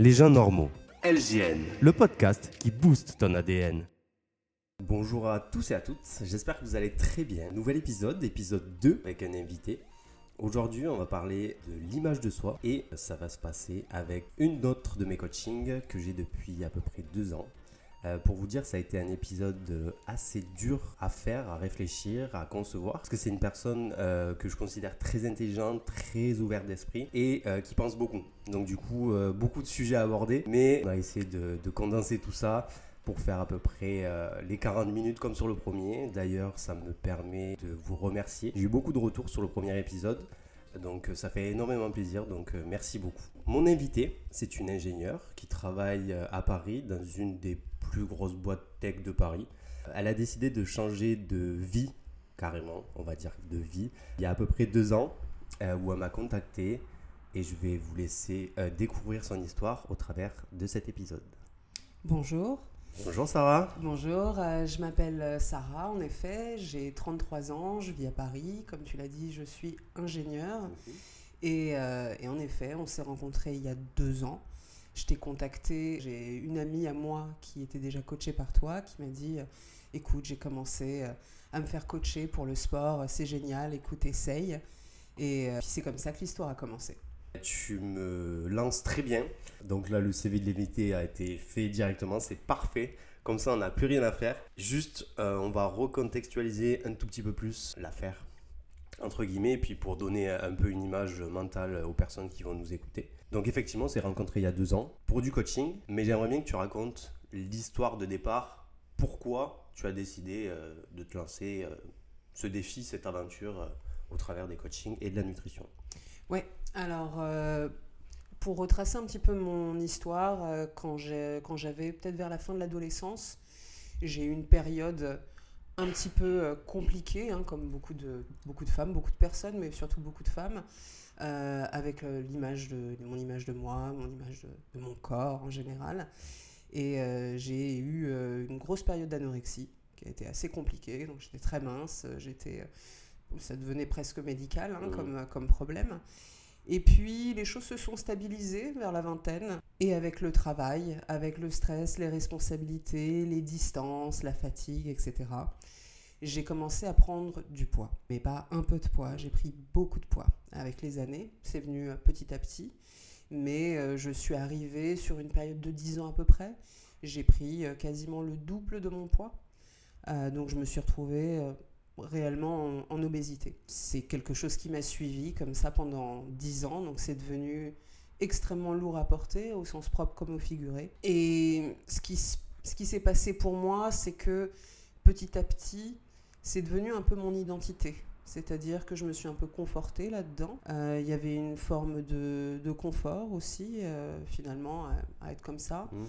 Les gens normaux. LGN, le podcast qui booste ton ADN. Bonjour à tous et à toutes, j'espère que vous allez très bien. Nouvel épisode, épisode 2 avec un invité. Aujourd'hui, on va parler de l'image de soi et ça va se passer avec une autre de mes coachings que j'ai depuis à peu près deux ans. Euh, pour vous dire, ça a été un épisode euh, assez dur à faire, à réfléchir, à concevoir. Parce que c'est une personne euh, que je considère très intelligente, très ouverte d'esprit et qui pense beaucoup. Donc du coup, beaucoup de sujets à aborder. Mais on a essayé de, de condenser tout ça pour faire à peu près les 40 minutes comme sur le premier. D'ailleurs, ça me permet de vous remercier. J'ai eu beaucoup de retours sur le premier épisode. Donc ça fait énormément plaisir, donc merci beaucoup. Mon invité, c'est une ingénieure qui travaille à Paris dans une des plus grosse boîte tech de Paris. Elle a décidé de changer de vie, carrément, on va dire de vie, il y a à peu près deux ans, euh, où elle m'a contacté et je vais vous laisser euh, découvrir son histoire au travers de cet épisode. Bonjour. Bonjour Sarah. Bonjour, euh, je m'appelle Sarah, en effet, j'ai 33 ans, je vis à Paris, comme tu l'as dit, je suis ingénieure. Mhm. Et, et, en effet, on s'est rencontrés il y a deux ans. Je t'ai contacté, j'ai une amie à moi qui était déjà coachée par toi qui m'a dit euh, écoute, j'ai commencé euh, à me faire coacher pour le sport, c'est génial, écoute, essaye. Et euh, c'est comme ça que l'histoire a commencé. Tu me lances très bien. Donc là, le CV de l'invité a été fait directement, c'est parfait. Comme ça, on n'a plus rien à faire. Juste, on va recontextualiser un tout petit peu plus l'affaire, entre guillemets, et puis pour donner un peu une image mentale aux personnes qui vont nous écouter. Donc effectivement, on s'est rencontrés il y a deux ans pour du coaching, mais j'aimerais bien que tu racontes l'histoire de départ, pourquoi tu as décidé euh, de te lancer euh, ce défi, cette aventure euh, au travers des coachings et de la nutrition? Oui, alors pour retracer un petit peu mon histoire, quand j'avais peut-être vers la fin de l'adolescence, j'ai eu une période un petit peu compliquée, hein, comme beaucoup de, femmes, beaucoup de personnes, mais surtout beaucoup de femmes. Euh, avec euh, l'image de, mon image de moi, mon image de, mon corps en général. Et euh, j'ai eu une grosse période d'anorexie qui a été assez compliquée. Donc j'étais très mince, j'étais, ça devenait presque médical hein, mmh. comme, comme problème. Et puis les choses se sont stabilisées vers la vingtaine. Et avec le travail, avec le stress, les responsabilités, les distances, la fatigue, etc j'ai commencé à prendre du poids. Mais pas un peu de poids, j'ai pris beaucoup de poids avec les années. C'est venu euh, petit à petit. Mais euh, je suis arrivée sur une période de 10 ans à peu près. J'ai pris euh, quasiment le double de mon poids. donc je me suis retrouvée réellement en, obésité. C'est quelque chose qui m'a suivi comme ça pendant 10 ans. Donc c'est devenu extrêmement lourd à porter, au sens propre comme au figuré. Et ce qui, ce qui s'est passé pour moi, c'est que petit à petit, c'est devenu un peu mon identité. C'est-à-dire que je me suis un peu confortée là-dedans. Euh, il y avait une forme de, confort aussi, euh, finalement, à, être comme ça. Mmh.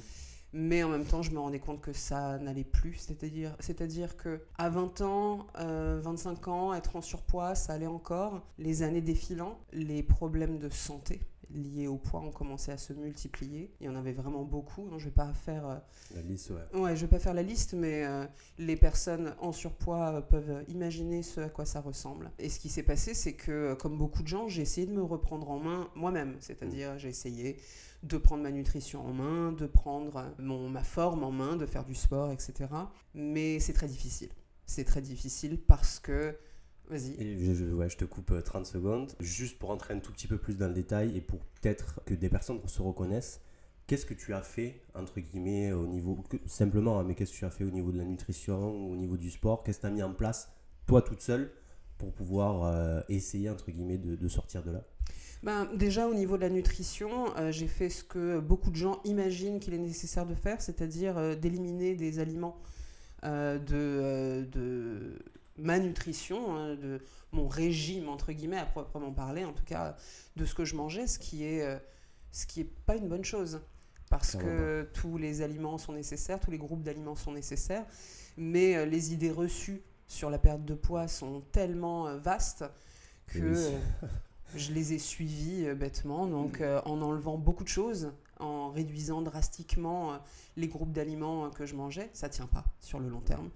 Mais en même temps, je me rendais compte que ça n'allait plus. C'est-à-dire, c'est-à-dire que à 20 ans, 25 euh, ans, être en surpoids, ça allait encore. Les années défilant, les problèmes de santé liés au poids ont commencé à se multiplier. Il y en avait vraiment beaucoup. Hein. Je vais pas faire euh, la liste. Ouais. ouais. je vais pas faire la liste, mais euh, les personnes en surpoids peuvent imaginer ce à quoi ça ressemble. Et ce qui s'est passé, c'est que comme beaucoup de gens, j'ai essayé de me reprendre en main moi-même. C'est-à-dire, j'ai essayé de prendre ma nutrition en main, de prendre mon, ma forme en main, de faire du sport, etc. Mais c'est très difficile. C'est très difficile parce que Vas-y. Je, ouais, je te coupe 30 euh, secondes. Juste pour entrer un tout petit peu plus dans le détail et pour peut-être que des personnes se reconnaissent, qu'est-ce que tu as fait, entre guillemets, au niveau, simplement, hein, mais qu'est-ce que tu as fait au niveau de la nutrition, au niveau du sport? Qu'est-ce que tu as mis en place, toi toute seule, pour pouvoir euh, essayer, entre guillemets, de, sortir de là? Ben, déjà au niveau de la nutrition, euh, j'ai fait ce que beaucoup de gens imaginent qu'il est nécessaire de faire, c'est-à-dire d'éliminer des aliments de, de, ma nutrition, hein, de mon régime, entre guillemets, à proprement parler, en tout cas, de ce que je mangeais, ce qui est, euh, ce qui est pas une bonne chose. Parce que tous les aliments sont nécessaires, tous les groupes d'aliments sont nécessaires, mais euh, les idées reçues sur la perte de poids sont tellement euh, vastes que je les ai suivies bêtement, donc mm. en enlevant beaucoup de choses, en réduisant drastiquement les groupes d'aliments que je mangeais, ça tient pas sur le long terme.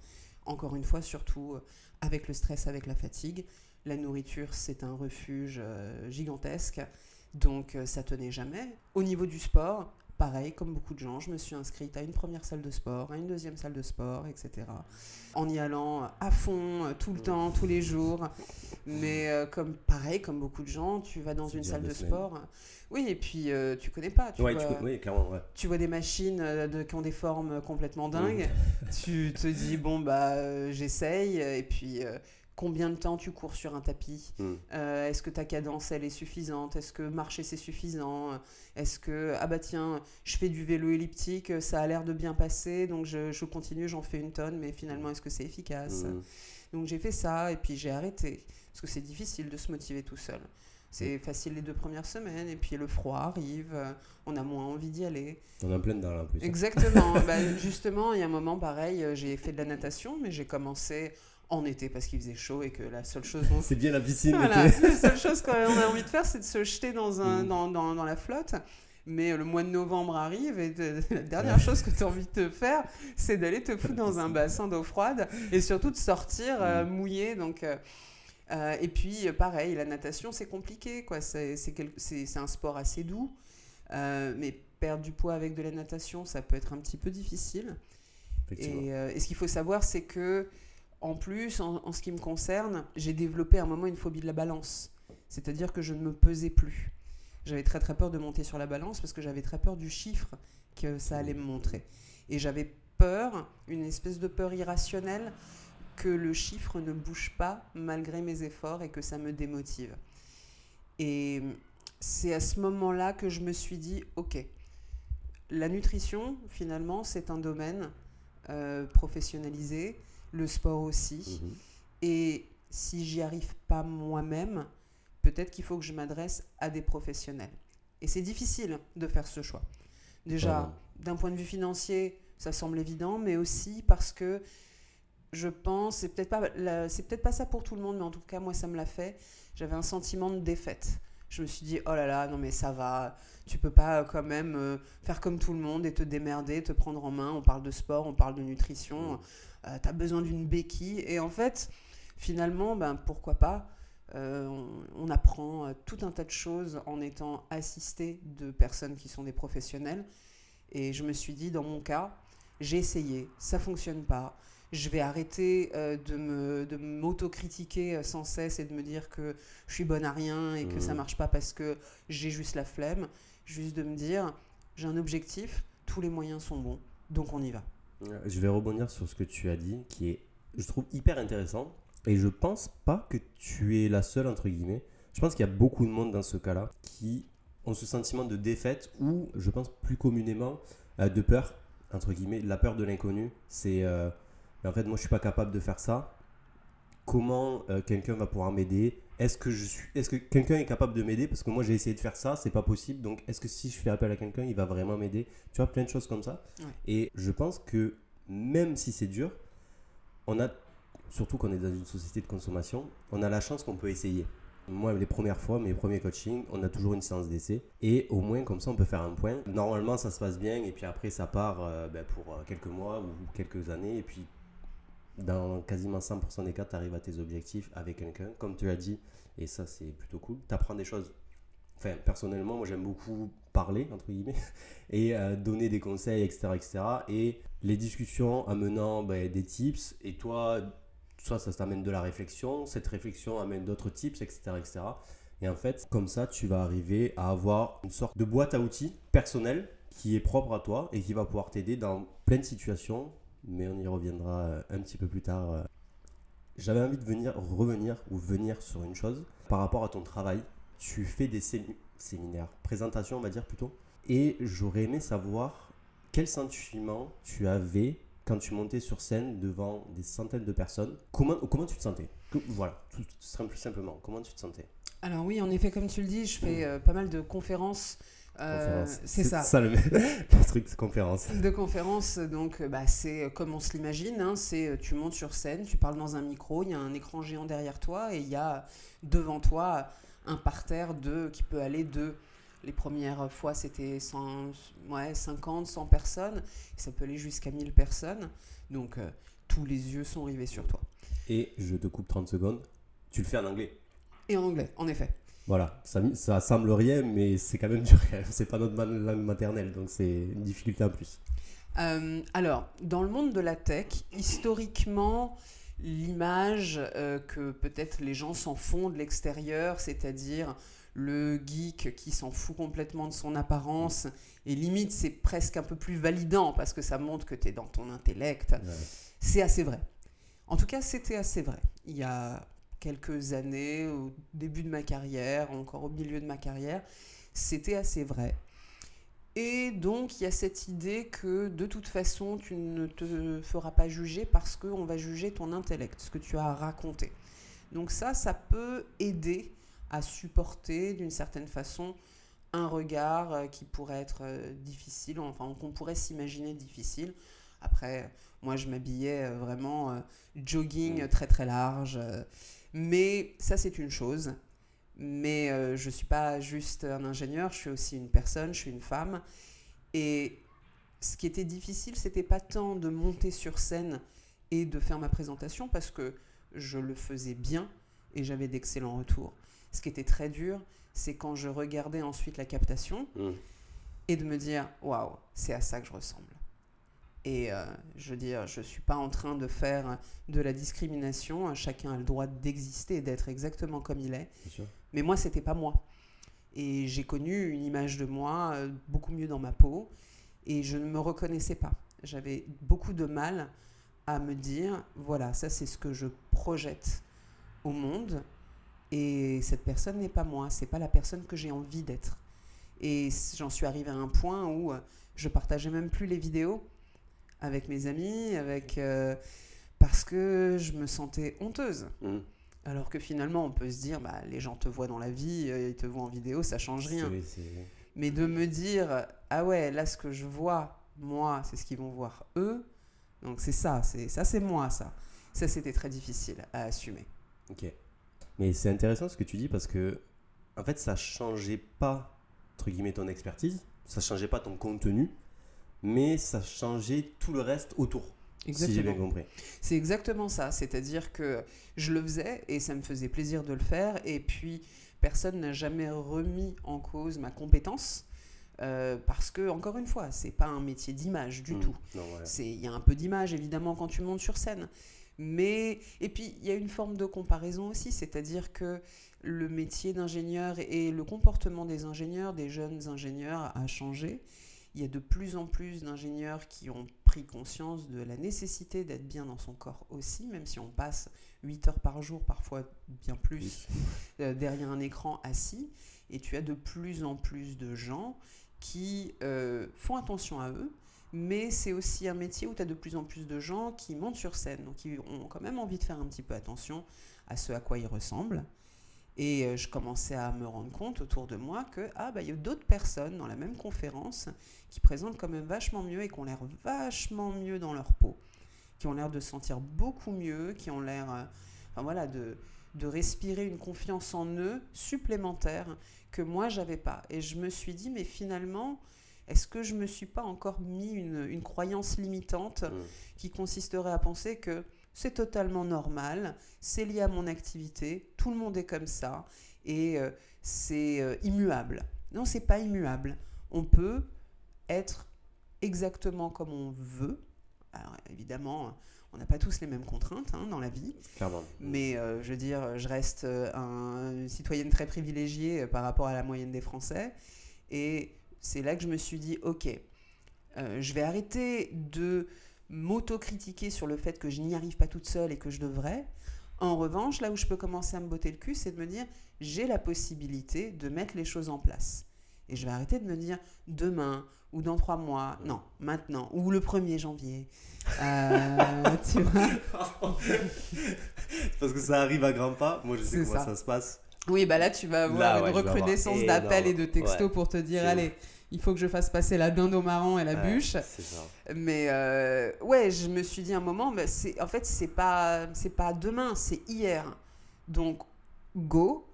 Encore une fois, surtout avec le stress, avec la fatigue. La nourriture, c'est un refuge euh, gigantesque, donc euh, ça tenait jamais. Au niveau du sport, pareil, comme beaucoup de gens, je me suis inscrite à une première salle de sport, à une deuxième salle de sport, etc. En y allant à fond, tout le temps, tous les jours. Mais euh, comme pareil, comme beaucoup de gens, tu vas dans une salle de sport. Oui, et puis euh, tu connais pas. Tu, vois, oui, clairement, tu vois des machines euh, de, qui ont des formes complètement dingues. tu te dis, bon, bah, j'essaye. Et puis, combien de temps tu cours sur un tapis? Euh, Est-ce que ta cadence elle est suffisante? Est-ce que marcher c'est suffisant? Est-ce que ah bah tiens je fais du vélo elliptique ça a l'air de bien passer donc je, continue j'en fais une tonne mais finalement est-ce que c'est efficace? Donc j'ai fait ça et puis j'ai arrêté parce que c'est difficile de se motiver tout seul. C'est hmm. facile les deux premières semaines et puis le froid arrive, on a moins envie d'y aller. On a plein d'air là plus. Exactement. bah, justement, il y a un moment pareil, j'ai fait de la natation, mais j'ai commencé en été parce qu'il faisait chaud et que la seule chose c'est bien la piscine la seule chose qu'on a envie de faire c'est de se jeter dans, un, mm. dans, dans, dans, la flotte mais le mois de novembre arrive et la dernière chose que tu as envie de faire c'est d'aller te foutre dans un bassin d'eau froide et surtout de sortir euh, mm. mouillé donc euh, euh, et puis pareil la natation c'est compliqué quoi c'est un sport assez doux mais perdre du poids avec de la natation ça peut être un petit peu difficile et, et, ce qu'il faut savoir c'est que en plus, en, ce qui me concerne, j'ai développé à un moment une phobie de la balance. C'est-à-dire que je ne me pesais plus. J'avais très très peur de monter sur la balance parce que j'avais très peur du chiffre que ça allait me montrer. Et j'avais peur, une espèce de peur irrationnelle, que le chiffre ne bouge pas malgré mes efforts et que ça me démotive. Et c'est à ce moment-là que je me suis dit, ok, la nutrition, finalement, c'est un domaine euh, professionnalisé le sport aussi. Mhm. Et si j'y arrive pas moi-même, peut-être qu'il faut que je m'adresse à des professionnels. Et c'est difficile de faire ce choix. Déjà, d'un point de vue financier, ça semble évident, mais aussi parce que je pense, c'est peut-être pas, c'est peut-être pas ça pour tout le monde, mais en tout cas moi ça me l'a fait. J'avais un sentiment de défaite. Je me suis dit oh là là, non mais ça va, tu peux pas euh, quand même euh, faire comme tout le monde et te démerder, te prendre en main. On parle de sport, on parle de nutrition. Euh, tu as besoin d'une béquille. Et en fait, finalement, ben, pourquoi pas euh, on, apprend euh, tout un tas de choses en étant assisté de personnes qui sont des professionnels. Et je me suis dit, dans mon cas, j'ai essayé, ça fonctionne pas. Je vais arrêter de, me, de m'autocritiquer sans cesse et de me dire que je suis bonne à rien et que ça mmh. marche pas parce que j'ai juste la flemme. Juste de me dire, j'ai un objectif, tous les moyens sont bons, donc on y va. Je vais rebondir sur ce que tu as dit, qui est, je trouve, hyper intéressant. Et je pense pas que tu es la seule, entre guillemets. Je pense qu'il y a beaucoup de monde dans ce cas-là qui ont ce sentiment de défaite ou, je pense plus communément, euh, de peur, entre guillemets. La peur de l'inconnu. C'est, euh, en fait, moi, je suis pas capable de faire ça. Comment euh, quelqu'un va pouvoir m'aider? Est-ce que je suis, est-ce que quelqu'un est capable de m'aider? Parce que moi j'ai essayé de faire ça, c'est pas possible. Donc est-ce que si je fais appel à quelqu'un, il va vraiment m'aider? Tu vois, plein de choses comme ça. Et je pense que même si c'est dur, on a, surtout qu'on est dans une société de consommation, on a la chance qu'on peut essayer. Moi, les premières fois, mes premiers coachings, on a toujours une séance d'essai. Et au moins, comme ça, on peut faire un point. Normalement, ça se passe bien. Et puis après, ça part euh, ben, pour euh, quelques mois ou quelques années. Et puis, dans quasiment 100% des cas, tu arrives à tes objectifs avec quelqu'un, comme tu as dit, et ça c'est plutôt cool. Tu apprends des choses. Enfin, personnellement, moi j'aime beaucoup parler, entre guillemets, et euh, donner des conseils, etc., etc. Et les discussions amenant ben, des tips, et toi, soit ça t'amène de la réflexion, cette réflexion amène d'autres tips, etc., etc. Et en fait, comme ça, tu vas arriver à avoir une sorte de boîte à outils personnelle qui est propre à toi et qui va pouvoir t'aider dans plein de situations mais on y reviendra euh, un petit peu plus tard. Euh. J'avais envie de venir revenir ou venir sur une chose par rapport à ton travail. Tu fais des séminaires, présentations on va dire plutôt, et j'aurais aimé savoir quel sentiment tu avais quand tu montais sur scène devant des centaines de personnes. Comment, comment tu te sentais? Voilà, tout, simplement, comment tu te sentais? Alors oui, en effet, comme tu le dis, je fais euh, pas mal de conférences euh, c'est ça. ça le, truc de conférence. De conférence, donc bah, c'est comme on se l'imagine, hein, c'est euh, tu montes sur scène, tu parles dans un micro, il y a un écran géant derrière toi et il y a devant toi un parterre de, qui peut aller de... Les premières fois, c'était ouais, 50, 100 personnes. ça peut aller jusqu'à 1000 personnes. Donc, euh, tous les yeux sont rivés sur toi. Et je te coupe 30 secondes. Tu le fais en anglais Et en anglais, en effet. Voilà, ça, ça semble rien, mais c'est quand même dur. C'est pas notre langue maternelle, donc c'est une difficulté en plus. Euh, alors, dans le monde de la tech, historiquement, l'image euh, que peut-être les gens s'en font de l'extérieur, c'est-à-dire le geek qui s'en fout complètement de son apparence, et limite c'est presque un peu plus validant parce que ça montre que tu es dans ton intellect, c'est assez vrai. En tout cas, c'était assez vrai. Il y a quelques années, au début de ma carrière, encore au milieu de ma carrière, c'était assez vrai. Et donc, il y a cette idée que de toute façon, tu ne te feras pas juger parce qu'on va juger ton intellect, ce que tu as raconté. Donc ça, ça peut aider à supporter d'une certaine façon un regard euh, qui pourrait être euh, difficile, enfin qu'on pourrait s'imaginer difficile. Après, moi, je m'habillais euh, vraiment jogging très très large. Mais ça, c'est une chose. Mais euh, je ne suis pas juste un ingénieur, je suis aussi une personne, je suis une femme. Et ce qui était difficile, c'était pas tant de monter sur scène et de faire ma présentation parce que je le faisais bien et j'avais d'excellents retours. Ce qui était très dur, c'est quand je regardais ensuite la captation mmh. et de me dire waouh, c'est à ça que je ressemble. Et euh, je veux dire, je ne suis pas en train de faire de la discrimination. Chacun a le droit d'exister et d'être exactement comme il est. Mais moi, c'était pas moi. Et j'ai connu une image de moi euh, beaucoup mieux dans ma peau. Et je ne me reconnaissais pas. J'avais beaucoup de mal à me dire, voilà, ça c'est ce que je projette au monde. Et cette personne n'est pas moi. C'est pas la personne que j'ai envie d'être. Et j'en suis arrivée à un point où euh, je partageais même plus les vidéos avec mes amis, avec euh, parce que je me sentais honteuse. Mmh. Alors que finalement, on peut se dire, bah, les gens te voient dans la vie, euh, ils te voient en vidéo, ça change rien. Mais de me dire, ah ouais, là, ce que je vois, moi, c'est ce qu'ils vont voir eux. Donc c'est ça, c'est ça, c'est moi, ça. Ça, c'était très difficile à assumer. Ok. Mais c'est intéressant ce que tu dis parce que, en fait, ça changeait pas, entre guillemets, ton expertise, ça changeait pas ton contenu, mais ça changeait tout le reste autour. Exactement. Si j'ai bien compris. C'est exactement ça. C'est-à-dire que je le faisais et ça me faisait plaisir de le faire. Et puis, personne n'a jamais remis en cause ma compétence. Euh, parce que, encore une fois, c'est pas un métier d'image du mmh. tout. Il y a un peu d'image, évidemment, quand tu montes sur scène. Mais, et puis, il y a une forme de comparaison aussi. C'est-à-dire que le métier d'ingénieur et le comportement des ingénieurs, des jeunes ingénieurs, a changé. Il y a de plus en plus d'ingénieurs qui ont pris conscience de la nécessité d'être bien dans son corps aussi, même si on passe 8 heures par jour, parfois bien plus, euh, derrière un écran assis. Et tu as de plus en plus de gens qui euh, font attention à eux, mais c'est aussi un métier où tu as de plus en plus de gens qui montent sur scène, donc qui ont quand même envie de faire un petit peu attention à ce à quoi ils ressemblent. Et euh, je commençais à me rendre compte autour de moi que ah bah il y a d'autres personnes dans la même conférence qui présentent quand même vachement mieux et qui ont l'air vachement mieux dans leur peau, qui ont l'air de se sentir beaucoup mieux, qui ont l'air euh, enfin voilà de de respirer une confiance en eux supplémentaire que moi j'avais pas. Et je me suis dit mais finalement est-ce que je me suis pas encore mis une, une croyance limitante mmh. qui consisterait à penser que c'est totalement normal, c'est lié à mon activité, tout le monde est comme ça et euh, c'est euh, immuable. Non, c'est pas immuable. On peut être exactement comme on veut. Alors évidemment, on n'a pas tous les mêmes contraintes hein, dans la vie. Clairement. Mais euh, je veux dire, je reste un, une citoyenne très privilégiée par rapport à la moyenne des Français. Et c'est là que je me suis dit, ok, je vais arrêter de m'auto-critiquer sur le fait que je n'y arrive pas toute seule et que je devrais. En revanche, là où je peux commencer à me botter le cul, c'est de me dire j'ai la possibilité de mettre les choses en place. Et je vais arrêter de me dire demain ou dans trois mois, non, maintenant, ou le 1er janvier. Euh, tu vois Parce que ça arrive à grands pas. Moi, je sais comment ça. se passe. Oui, bah là, tu vas avoir une recrudescence d'appels et de textos pour te dire allez, il faut que je fasse passer la dinde au marron et la bûche. Mais euh, ouais, je me suis dit un moment, mais c'est, en fait, c'est pas, c'est pas demain, c'est hier. Donc, go.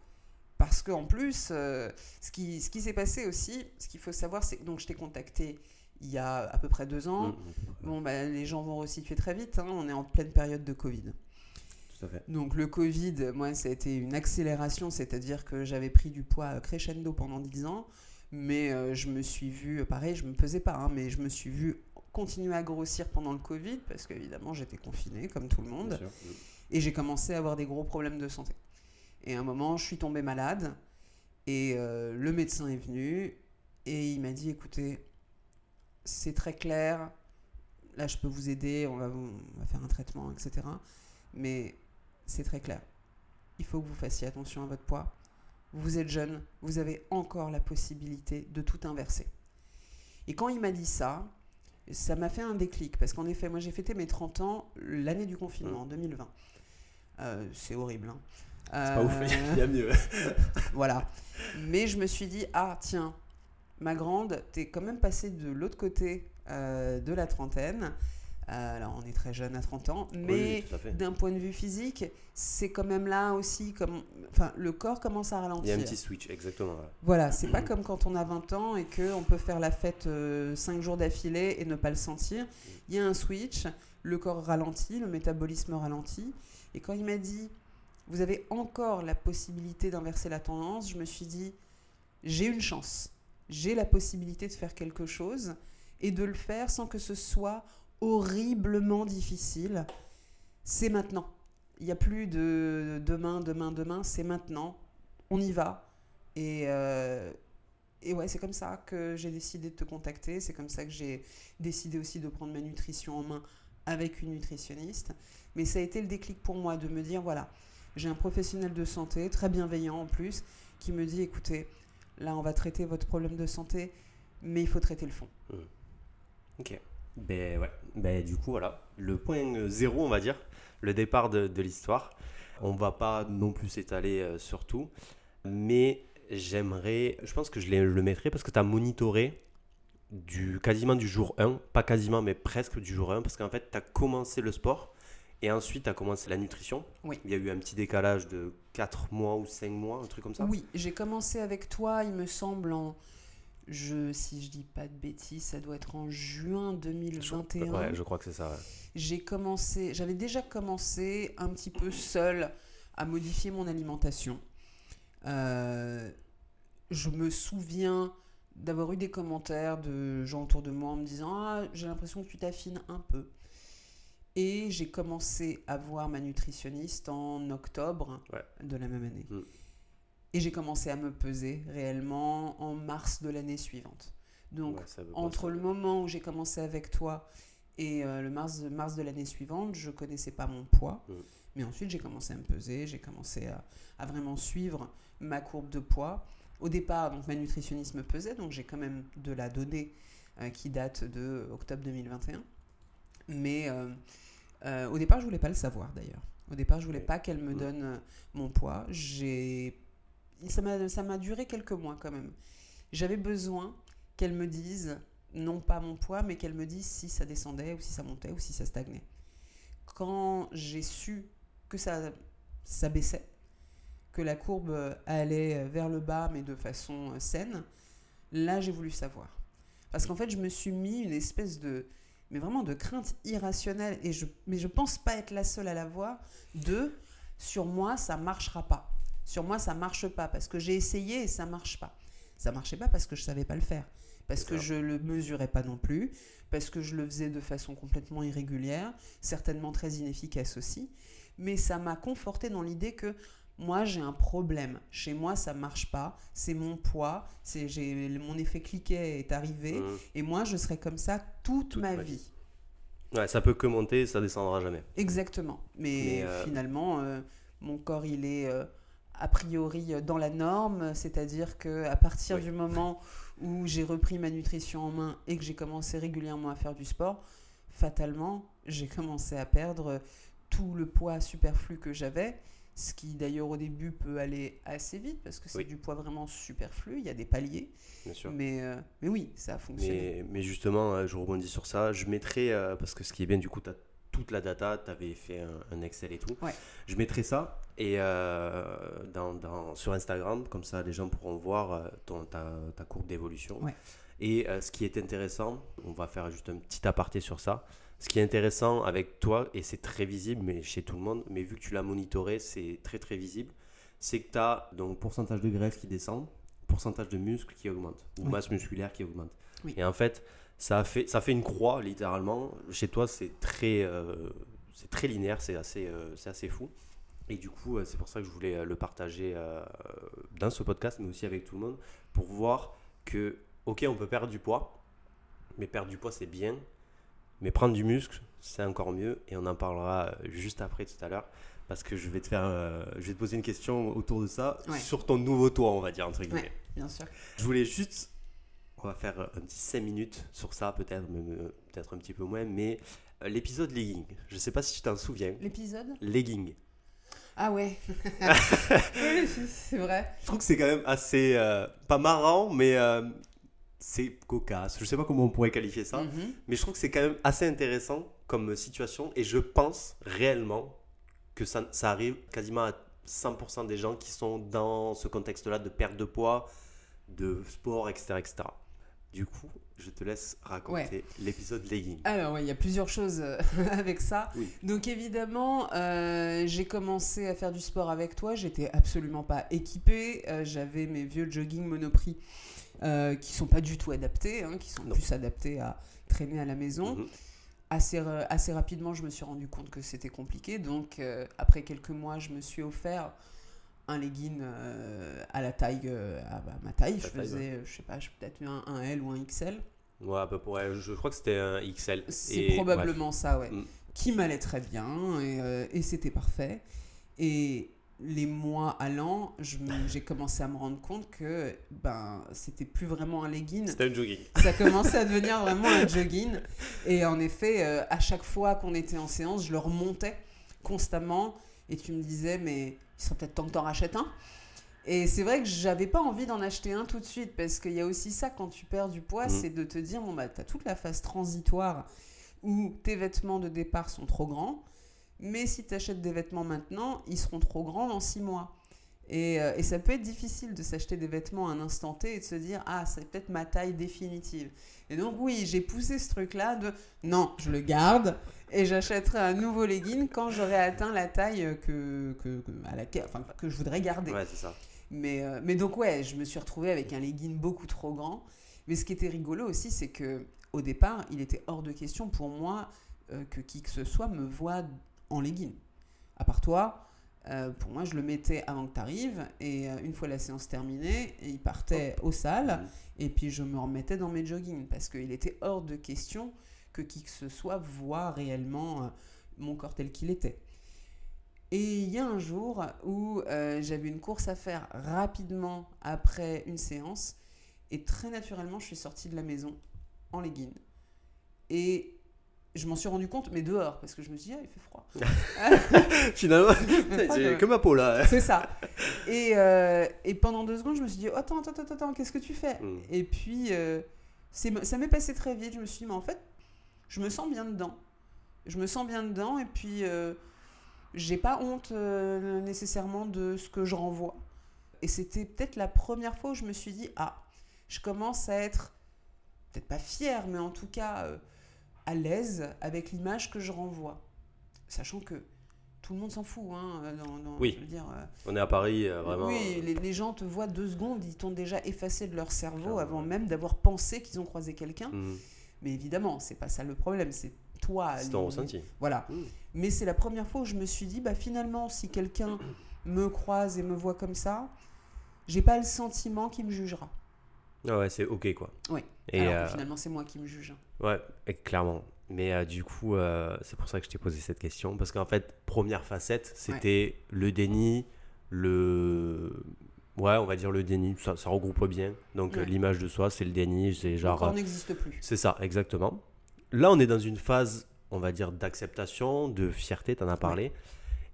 Parce qu'en plus, euh, ce qui, ce qui s'est passé aussi, ce qu'il faut savoir, c'est que donc, je t'ai contacté il y a à peu près deux ans. Mmh, mmh, mmh. Bon, bah, les gens vont resituer très vite. Hein, on est en pleine période de Covid. Donc le Covid, moi, ça a été une accélération, c'est-à-dire que j'avais pris du poids crescendo pendant 10 ans, mais euh, je me suis vue, pareil, je me pesais pas, hein, mais je me suis vue continuer à grossir pendant le Covid, parce qu'évidemment j'étais confinée, comme tout le monde, et j'ai commencé à avoir des gros problèmes de santé. Et à un moment, je suis tombée malade, et euh, le médecin est venu, et il m'a dit, écoutez, c'est très clair, là je peux vous aider, on va, on va faire un traitement, etc. Mais c'est très clair. Il faut que vous fassiez attention à votre poids. Vous êtes jeune, vous avez encore la possibilité de tout inverser. Et quand il m'a dit ça, ça m'a fait un déclic, parce qu'en effet, moi j'ai fêté mes 30 ans l'année du confinement, en 2020. Euh, c'est horrible. Hein. C'est pas ouf, il y a mieux. voilà. Mais je me suis dit, ah tiens, ma grande, t'es quand même passée de l'autre côté euh, de la trentaine. Euh, alors, on est très jeune à 30 ans, mais d'un point de vue physique, c'est quand même là aussi, comme, enfin, le corps commence à ralentir. Il y a un petit switch, exactement. Voilà, c'est pas comme quand on a 20 ans et qu'on peut faire la fête 5 euh, jours d'affilée et ne pas le sentir. Il y a un switch, le corps ralentit, le métabolisme ralentit. Et quand il m'a dit, vous avez encore la possibilité d'inverser la tendance, je me suis dit, j'ai une chance. J'ai la possibilité de faire quelque chose et de le faire sans que ce soit horriblement difficile, c'est maintenant. Il n'y a plus de demain, demain, demain, c'est maintenant. On y va. Et, euh, et ouais, c'est comme ça que j'ai décidé de te contacter. C'est comme ça que j'ai décidé aussi de prendre ma nutrition en main avec une nutritionniste. Mais ça a été le déclic pour moi de me dire voilà, j'ai un professionnel de santé, très bienveillant en plus, qui me dit écoutez, là on va traiter votre problème de santé, mais il faut traiter le fond. Mmh. Ok. Ben ouais, ben du coup voilà, le point zéro on va dire, le départ de, de l'histoire. On va pas non plus s'étaler euh, sur tout, mais j'aimerais, je pense que je le mettrai parce que tu as monitoré du, quasiment du jour 1, pas quasiment mais presque du jour 1, parce qu'en fait tu as commencé le sport et ensuite tu as commencé la nutrition. Oui. Il y a eu un petit décalage de 4 mois ou 5 mois, un truc comme ça. Oui, j'ai commencé avec toi, il me semble, en je, si je dis pas de bêtises, ça doit être en juin 2021. Je, ouais, je crois que c'est ça. J'ai commencé, j'avais déjà commencé un petit peu seul à modifier mon alimentation. Euh, je me souviens d'avoir eu des commentaires de gens autour de moi en me disant ah, j'ai l'impression que tu t'affines un peu. Et j'ai commencé à voir ma nutritionniste en octobre de la même année. Mm. Et j'ai commencé à me peser réellement en mars de l'année suivante. Donc, entre le moment où j'ai commencé avec toi et euh, le mars, mars de l'année suivante, je connaissais pas mon poids. Mais ensuite, j'ai commencé à me peser, j'ai commencé à, vraiment suivre ma courbe de poids. Au départ, donc, ma nutritionniste me pesait, donc j'ai quand même de la donnée euh, qui date de octobre 2021. Mais euh, au départ, je voulais pas le savoir d'ailleurs. Au départ, je voulais pas qu'elle me donne mon poids. J'ai ça m'a duré quelques mois quand même. J'avais besoin qu'elle me dise, non pas mon poids, mais qu'elle me dise si ça descendait ou si ça montait ou si ça stagnait. Quand j'ai su que ça, baissait, que la courbe allait vers le bas mais de façon saine, là j'ai voulu savoir. Parce qu'en fait je me suis mis une espèce de, mais vraiment de crainte irrationnelle, et je, mais je pense pas être la seule à l'avoir, de sur moi ça marchera pas. Sur moi, ça marche pas parce que j'ai essayé et ça marche pas. Ça marchait pas parce que je savais pas le faire, parce que je le mesurais pas non plus, parce que je le faisais de façon complètement irrégulière, certainement très inefficace aussi. Mais ça m'a conforté dans l'idée que moi j'ai un problème. Chez moi ça marche pas. C'est mon poids. C'est j'ai mon effet cliquet est arrivé mmh. et moi je serai comme ça toute, ma, vie. Ouais, ça peut que monter, ça descendra jamais. Exactement. Mais, euh, finalement, euh, mon corps il est euh, a priori euh, dans la norme, c'est-à-dire que à partir du moment où j'ai repris ma nutrition en main et que j'ai commencé régulièrement à faire du sport, fatalement, j'ai commencé à perdre tout le poids superflu que j'avais, ce qui d'ailleurs au début peut aller assez vite parce que c'est du poids vraiment superflu, il y a des paliers. Bien sûr. Mais, euh, mais oui, ça a fonctionné. Mais, mais, justement, euh, je rebondis sur ça, je mettrai, parce que ce qui est bien du coup, tu as toute la data, tu avais fait un, Excel et tout. Je mettrai ça et euh, dans, dans, sur Instagram, comme ça les gens pourront voir euh, ton, ta, ta, courbe d'évolution. Et ce qui est intéressant, on va faire juste un petit aparté sur ça. Ce qui est intéressant avec toi, et c'est très visible mais chez tout le monde, mais vu que tu l'as monitoré, c'est très très visible, c'est que tu as donc pourcentage de graisse qui descend, pourcentage de muscle qui augmente, ou masse musculaire qui augmente. Et en fait, ça fait, ça fait une croix littéralement. Chez toi, c'est très, euh, c'est très linéaire, c'est assez, euh, c'est assez fou. Et du coup, euh, c'est pour ça que je voulais le partager dans ce podcast, mais aussi avec tout le monde, pour voir que, ok, on peut perdre du poids, mais perdre du poids, c'est bien, mais prendre du muscle, c'est encore mieux. Et on en parlera juste après tout à l'heure. Parce que je vais te faire, euh, je vais te poser une question autour de ça, sur ton nouveau toit, on va dire, entre guillemets. bien sûr. Je voulais juste, on va faire un petit 5 minutes sur ça, peut-être, euh, peut-être un petit peu moins, mais euh, l'épisode legging, je sais pas si tu t'en souviens. L'épisode? Legging. Ah ouais. c'est vrai. Je trouve que c'est quand même assez, pas marrant, mais c'est cocasse. Je sais pas comment on pourrait qualifier ça, mhm. mais je trouve que c'est quand même assez intéressant comme situation et je pense réellement que ça, ça arrive quasiment à 100% des gens qui sont dans ce contexte-là de perte de poids, de sport, etc. etc. Du coup, je te laisse raconter l'épisode legging. Alors, il y a plusieurs choses euh, avec ça. Donc, évidemment, euh, j'ai commencé à faire du sport avec toi. J'étais absolument pas équipée. Euh, j'avais mes vieux jogging monoprix euh, qui sont pas du tout adaptés, hein, qui sont plus adaptés à traîner à la maison. Mhm. Assez, assez rapidement, je me suis rendu compte que c'était compliqué. Donc, après quelques mois, je me suis offert un legging euh, à la taille, à ma taille. je faisais, je sais pas, peut-être un, un, L ou un XL. Ouais, à peu près. Je crois que c'était un XL. C'est probablement ça, ouais. Mm. Qui m'allait très bien et, et c'était parfait. Et les mois allant, j'ai commencé à me rendre compte que ben c'était plus vraiment un legging. C'était un jogging. Ça commençait à devenir vraiment un jogging. Et en effet, euh, à chaque fois qu'on était en séance, je le remontais constamment. Et tu me disais, mais il serait peut-être temps que tu en rachètes un. Et c'est vrai que j'avais pas envie d'en acheter un tout de suite. Parce qu'il y a aussi ça quand tu perds du poids, mm. c'est de te dire, bon, bah, tu as toute la phase transitoire où tes vêtements de départ sont trop grands mais si tu achètes des vêtements maintenant, ils seront trop grands dans six mois. Et, euh, et, ça peut être difficile de s'acheter des vêtements à un instant T et de se dire Ah, c'est peut-être ma taille définitive. Et donc, oui, j'ai poussé ce truc-là de Non, je le garde et j'achèterai un nouveau legging quand j'aurai atteint la taille que, que, à laquelle, enfin, que je voudrais garder. Ouais, c'est ça. Mais, euh, mais donc, ouais, je me suis retrouvée avec un legging beaucoup trop grand. Mais ce qui était rigolo aussi, c'est que au départ, il était hors de question pour moi euh, que qui que ce soit me voie en legging. À part toi, euh, pour moi, je le mettais avant que tu arrives. Et euh, une fois la séance terminée, il partait aux salles. Et puis, je me remettais dans mes joggings. Parce qu'il était hors de question que qui que ce soit voit réellement euh, mon corps tel qu'il était. Et il y a un jour où j'avais une course à faire rapidement après une séance. Et très naturellement, je suis sortie de la maison en legging. Et je m'en suis rendu compte, mais dehors, parce que je me suis dit, ah, il fait froid. Finalement, j'ai comme ma peau là. C'est ça. Et, euh, et, pendant deux secondes, je me suis dit, oh, attends, attends, attends, attends qu'est-ce que tu fais? Hmm. Et puis, euh, ça m'est passé très vite. Je me suis dit, mais en fait, je me sens bien dedans. Je me sens bien dedans, et puis, euh, j'ai pas honte euh, nécessairement de ce que je renvoie. Et c'était peut-être la première fois où je me suis dit, ah, je commence à être, peut-être pas fière, mais en tout cas à l'aise avec l'image que je renvoie. Sachant que tout le monde s'en fout. Hein, oui. dire, euh, on est à Paris, euh, vraiment. Oui, les, gens te voient deux secondes, ils t'ont déjà effacé de leur cerveau avant même d'avoir pensé qu'ils ont croisé quelqu'un. Mhm. Mais évidemment, c'est pas ça le problème, c'est toi. C'est ton ressenti. Voilà. Mhm. Mais c'est la première fois où je me suis dit, bah finalement, si quelqu'un me croise et me voit comme ça, j'ai pas le sentiment qu'il me jugera. Ah ouais, c'est ok quoi. Oui. Et Alors euh, finalement, c'est moi qui me juge. Ouais, clairement. Mais euh, du coup, euh, c'est pour ça que je t'ai posé cette question. Parce qu'en fait, première facette, c'était le déni, le. Ouais, on va dire le déni, ça, ça regroupe bien. Donc l'image de soi, c'est le déni, c'est genre. on n'existe plus. C'est ça, exactement. Là, on est dans une phase, on va dire, d'acceptation, de fierté, tu en as parlé.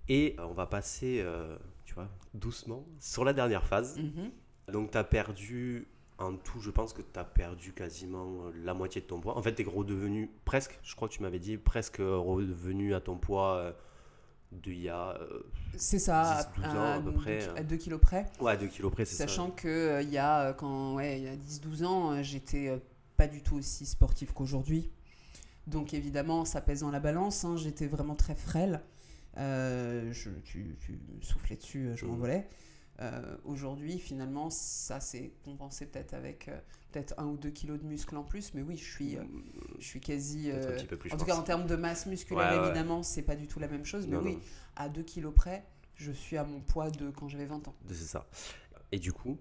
Et on va passer, tu vois, doucement sur la dernière phase. Mhm. Donc, tu as perdu en tout, je pense que tu as perdu quasiment euh, la moitié de ton poids. En fait, tu es redevenu presque, je crois que tu m'avais dit, presque redevenu à ton poids euh, d'il y a. Euh, c'est ça, 10, 12 ans à, peu près. À 2 kilos près. Ouais, 2 kilos près, c'est ça. Sachant qu'il y a, quand, ouais, il y a 10-12 ans, j'étais pas du tout aussi sportive qu'aujourd'hui. Donc évidemment, ça pèse dans la balance. Hein. J'étais vraiment très frêle. Euh, je, tu, tu, soufflais dessus, je m'envolais. Euh, Aujourd'hui, finalement, ça s'est compensé peut-être avec euh, peut-être un ou deux kilos de muscles en plus, mais oui, je suis, euh, je suis quasi. Plus, en tout cas, en termes de masse musculaire, évidemment, c'est pas du tout la même chose, mais oui, à 2 kilos près, je suis à mon poids de quand j'avais 20 ans. C'est ça. Et du coup,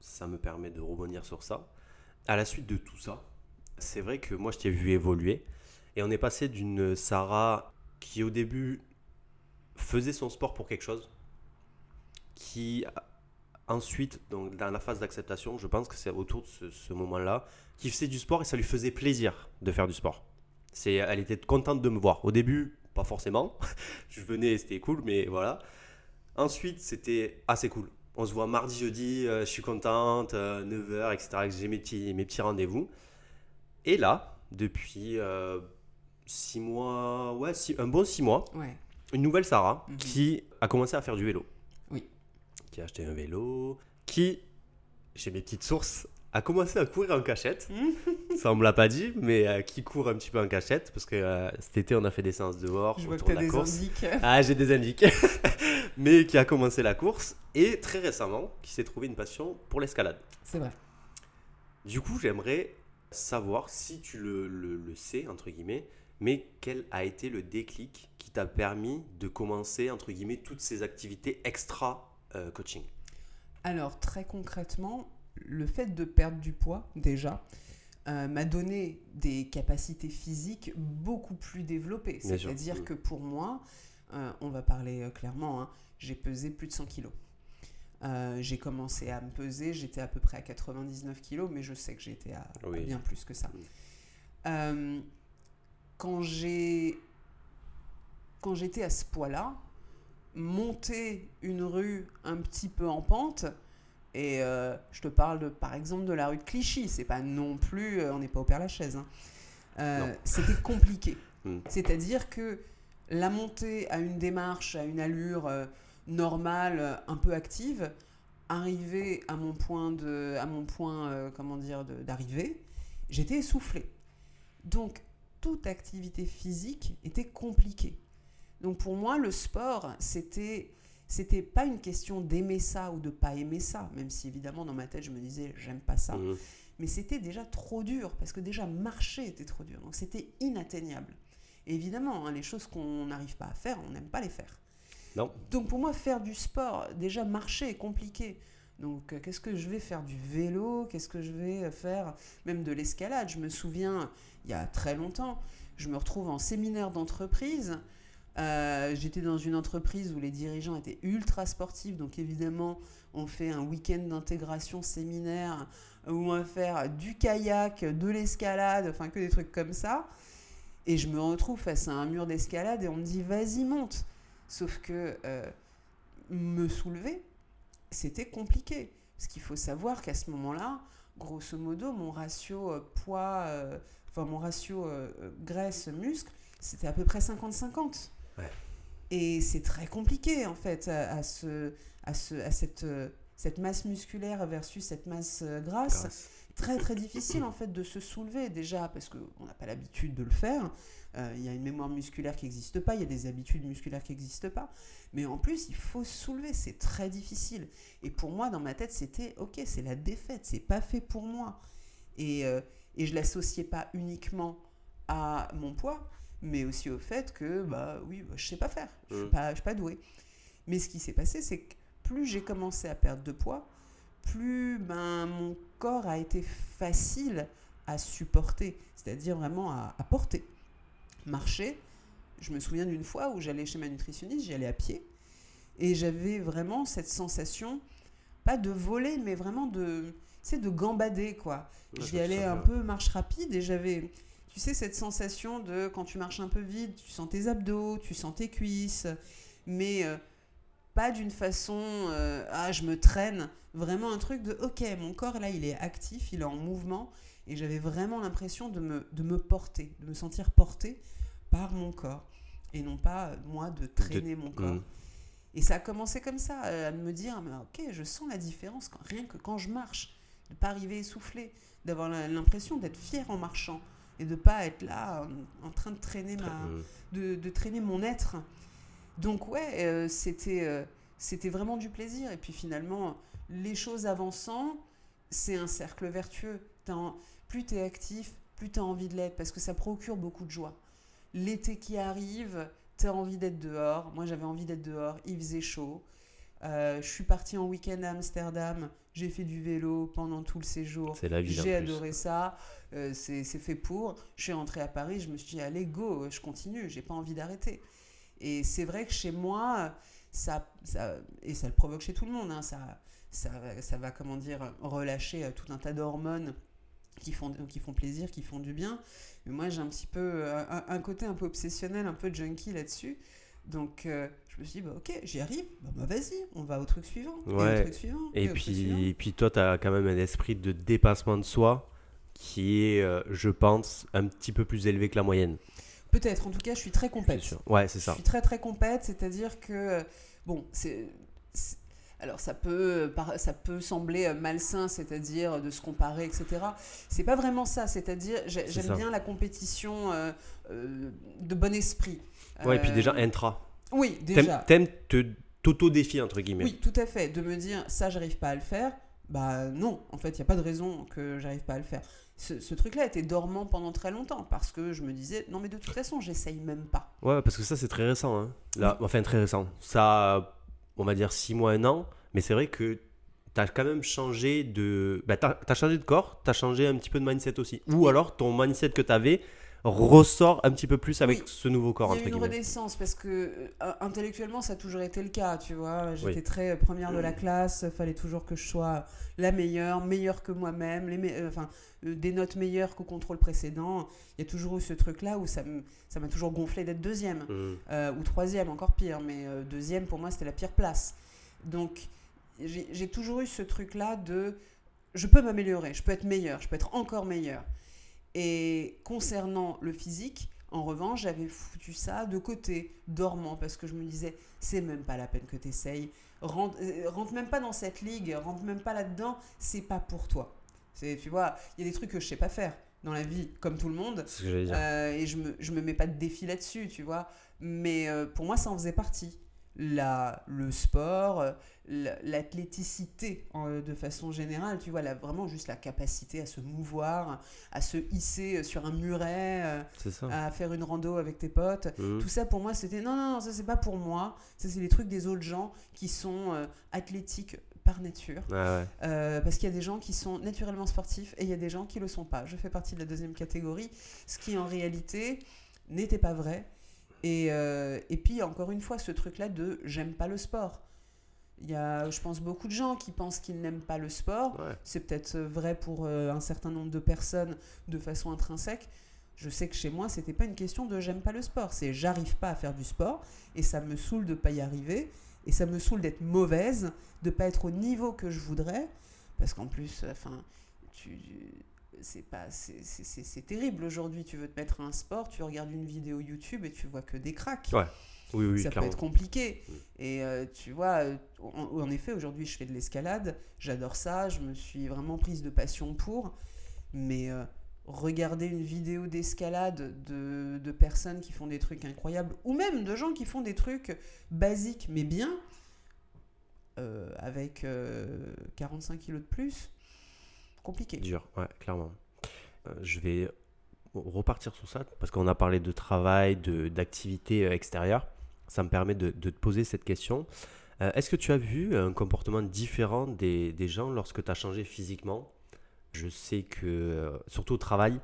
ça me permet de rebondir sur ça. À la suite de tout ça, c'est vrai que moi, je t'ai vu évoluer. Et on est passé d'une Sarah qui, au début, faisait son sport pour quelque chose, qui ensuite, donc, dans la phase d'acceptation, je pense que c'est autour de ce, moment-là, qui faisait du sport et ça lui faisait plaisir de faire du sport. C'est, elle était contente de me voir. Au début, pas forcément. je venais, c'était cool, mais voilà. Ensuite, c'était assez cool. On se voit mardi, jeudi, euh, je suis contente, 9h, euh, etc. J'ai mes petits, mes petits rendez-vous. Et là, depuis 6 euh, mois, ouais, un bon 6 mois, une nouvelle Sarah mhm. qui a commencé à faire du vélo qui a acheté un vélo, qui, j'ai mes petites sources, a commencé à courir en cachette. ça on me l'a pas dit, mais euh, qui court un petit peu en cachette parce que euh, cet été on a fait des séances dehors. Je vois que tu as des course. Ah, j'ai des indiques. mais qui a commencé la course et très récemment qui s'est trouvé une passion pour l'escalade. C'est vrai. Du coup, j'aimerais savoir si tu le, le, le, sais, entre guillemets, mais quel a été le déclic qui t'a permis de commencer, entre guillemets, toutes ces activités extra euh, coaching Alors, très concrètement, le fait de perdre du poids, déjà, euh, m'a donné des capacités physiques beaucoup plus développées. C'est-à-dire mm. que pour moi, euh, on va parler clairement, hein, j'ai pesé plus de 100 kilos. j'ai commencé à me peser, j'étais à peu près à 99 kilos, mais je sais que j'étais à, bien plus que ça. Mm. quand j'ai quand j'étais à ce poids-là, monter une rue un petit peu en pente, et euh, je te parle de, par exemple de la rue de Clichy, c'est pas non plus, euh, on n'est pas au Père Lachaise, hein. euh, c'était compliqué. Hmm. C'est-à-dire que la montée à une démarche, à une allure normale, un peu active, arriver à mon point de, à mon point, comment dire, d'arrivée, j'étais essoufflée. Donc toute activité physique était compliquée. Donc pour moi, le sport, c'était c'était pas une question d'aimer ça ou de pas aimer ça, même si évidemment dans ma tête je me disais j'aime pas ça, mmh. mais c'était déjà trop dur parce que déjà marcher était trop dur, donc c'était inatteignable. évidemment, hein, les choses qu'on n'arrive pas à faire, on n'aime pas les faire. Non. Donc pour moi, faire du sport, déjà marcher est compliqué. Donc euh, qu'est-ce que je vais faire du vélo? Qu'est-ce que je vais faire Même de l'escalade? Je me souviens, il y a très longtemps, je me retrouve en séminaire d'entreprise. Euh, j'étais dans une entreprise où les dirigeants étaient ultra sportifs, donc évidemment, on fait un week-end d'intégration séminaire où on va faire du kayak, de l'escalade, enfin que des trucs comme ça. Et je me retrouve face à un mur d'escalade et on me dit vas-y monte. Sauf que euh, me soulever, c'était compliqué. Parce qu'il faut savoir qu'à ce moment-là, grosso modo, mon ratio euh, poids, enfin mon ratio graisse-muscle, c'était à peu près 50-50. Et c'est très compliqué, en fait, à, ce, à, ce, à cette, cette masse musculaire versus cette masse euh, grasse. Très, très difficile, en fait, de se soulever, déjà, parce qu'on n'a pas l'habitude de le faire. Euh, il y a une mémoire musculaire qui n'existe pas, il y a des habitudes musculaires qui n'existent pas. Mais en plus, il faut se soulever, c'est très difficile. Et pour moi, dans ma tête, c'était, ok, c'est la défaite, c'est pas fait pour moi. Et, euh, et je l'associais pas uniquement à mon poids, mais aussi au fait que, bah oui, bah, je sais pas faire, je ne suis, pas, suis pas douée. Mais ce qui s'est passé, c'est que plus j'ai commencé à perdre de poids, plus ben, mon corps a été facile à supporter, c'est-à-dire vraiment à, porter. Marcher, je me souviens d'une fois où j'allais chez ma nutritionniste, j'y allais à pied, et j'avais vraiment cette sensation, pas de voler, mais vraiment de, de gambader, quoi. J'y allais un peu marche rapide, et j'avais tu sais, cette sensation de quand tu marches un peu vite, tu sens tes abdos, tu sens tes cuisses, mais euh, pas d'une façon euh, ah je me traîne, vraiment un truc de ok mon corps là il est actif, il est en mouvement et j'avais vraiment l'impression de me, de me porter, de me sentir porté par mon corps et non pas moi de traîner mon corps. Mmh. Et ça a commencé comme ça, à me dire, mais ok, je sens la différence, rien que quand je marche, de ne pas arriver essoufflé, d'avoir l'impression d'être fier en marchant et de pas être là en, train de traîner, ma, de, de, traîner mon être. Donc ouais, euh, c'était euh, c'était vraiment du plaisir. Et puis finalement, les choses avançant, c'est un cercle vertueux. plus tu es actif, plus tu as envie de l'être, parce que ça procure beaucoup de joie. L'été qui arrive, tu as envie d'être dehors. Moi, j'avais envie d'être dehors, il faisait chaud. Euh, je suis partie en week-end à Amsterdam, j'ai fait du vélo pendant tout le séjour. C'est la vie. J'ai adoré ça, euh, c'est fait pour. Je suis rentrée à Paris, je me suis dit, allez, go, je continue, j'ai pas envie d'arrêter. Et c'est vrai que chez moi, ça, ça, et ça le provoque chez tout le monde, hein, ça, ça, ça va, comment dire, relâcher euh, tout un tas d'hormones qui font, qui font plaisir, qui font du bien. Mais moi, j'ai un petit peu un, côté un peu obsessionnel, un peu junkie là-dessus. Donc, je me suis dit, bah, ok, j'y arrive, bah, bah, vas-y, on va au truc suivant. Ouais. Et, puis, puis toi, tu as quand même un esprit de dépassement de soi qui est, euh, je pense, un petit peu plus élevé que la moyenne. Peut-être, en tout cas, je suis très compète. Ouais, c'est ça. Je suis très très compète, c'est-à-dire que, bon, c'est. Alors ça peut, ça peut sembler malsain, c'est-à-dire de se comparer, etc. C'est pas vraiment ça, c'est-à-dire j'aime bien la compétition euh, euh, de bon esprit. Ouais, et puis déjà intra. Oui, déjà. T'aimes te t'auto-défier, entre guillemets. Oui, tout à fait. De me dire, ça, j'arrive pas à le faire. Bah non, en fait, il n'y a pas de raison que j'arrive pas à le faire. Ce, truc-là était dormant pendant très longtemps parce que je me disais, non, mais de toute façon, j'essaye même pas. Ouais, parce que ça, c'est très récent. Hein. Là, Enfin, très récent. Ça, on va dire 6 mois, un an. Mais c'est vrai que tu as quand même changé de. Bah, tu as, changé de corps, tu as changé un petit peu de mindset aussi. Ou alors, ton mindset que tu avais, ressort un petit peu plus avec ce nouveau corps. Il y a une renaissance parce que euh, intellectuellement ça a toujours été le cas, tu vois. J'étais très première de la classe, fallait toujours que je sois la meilleure, meilleure que moi-même, les euh, enfin euh, des notes meilleures qu'au contrôle précédent. Il y a toujours eu ce truc-là où ça m'a toujours gonflé d'être deuxième mmh. ou troisième, encore pire. Mais deuxième pour moi c'était la pire place. Donc j'ai toujours eu ce truc-là de je peux m'améliorer, je peux être meilleur, je peux être encore meilleur. Et concernant le physique, en revanche, j'avais foutu ça de côté, dormant, parce que je me disais, c'est même pas la peine que tu essayes. Rentre, euh, rentre, même pas dans cette ligue, rentre même pas là-dedans, c'est pas pour toi. Tu vois, il y a des trucs que je sais pas faire dans la vie, comme tout le monde. Ce que dire. Euh, et je me, je me mets pas de défi là-dessus, tu vois. Mais euh, pour moi, ça en faisait partie la, le sport, l'athléticité de façon générale, tu vois, là, vraiment juste la capacité à se mouvoir, à se hisser sur un muret, euh, à faire une rando avec tes potes. Mmh. Tout ça pour moi, c'était non, non, non, ça c'est pas pour moi. Ça c'est les trucs des autres gens qui sont euh, athlétiques par nature. Euh, parce qu'il y a des gens qui sont naturellement sportifs et il y a des gens qui le sont pas. Je fais partie de la deuxième catégorie, ce qui en réalité n'était pas vrai et, euh, et puis, encore une fois, ce truc-là de j'aime pas le sport. Il y a, je pense, beaucoup de gens qui pensent qu'ils n'aiment pas le sport. C'est peut-être vrai pour euh, un certain nombre de personnes de façon intrinsèque. Je sais que chez moi, c'était pas une question de j'aime pas le sport. C'est j'arrive pas à faire du sport et ça me saoule de pas y arriver. Et ça me saoule d'être mauvaise, de pas être au niveau que je voudrais. Parce qu'en plus, enfin, tu, c'est pas c'est terrible aujourd'hui. Tu veux te mettre à un sport tu regardes une vidéo YouTube et tu vois que des cracks. Ouais. oui, oui, ça peut être compliqué. Et euh, tu vois euh, en, effet aujourd'hui je fais de l'escalade. J'adore ça. Je me suis vraiment prise de passion pour. Mais euh, regarder une vidéo d'escalade de, de, personnes qui font des trucs incroyables ou même de gens qui font des trucs basiques mais bien avec 45 kilos de plus compliqué. Dur, ouais, clairement. Euh, je vais repartir sur ça parce qu'on a parlé de travail, d'activité euh, extérieure. Ça me permet de, te poser cette question. Euh, est-ce que tu as vu un comportement différent des, des gens lorsque tu as changé physiquement? Je sais que, surtout au travail,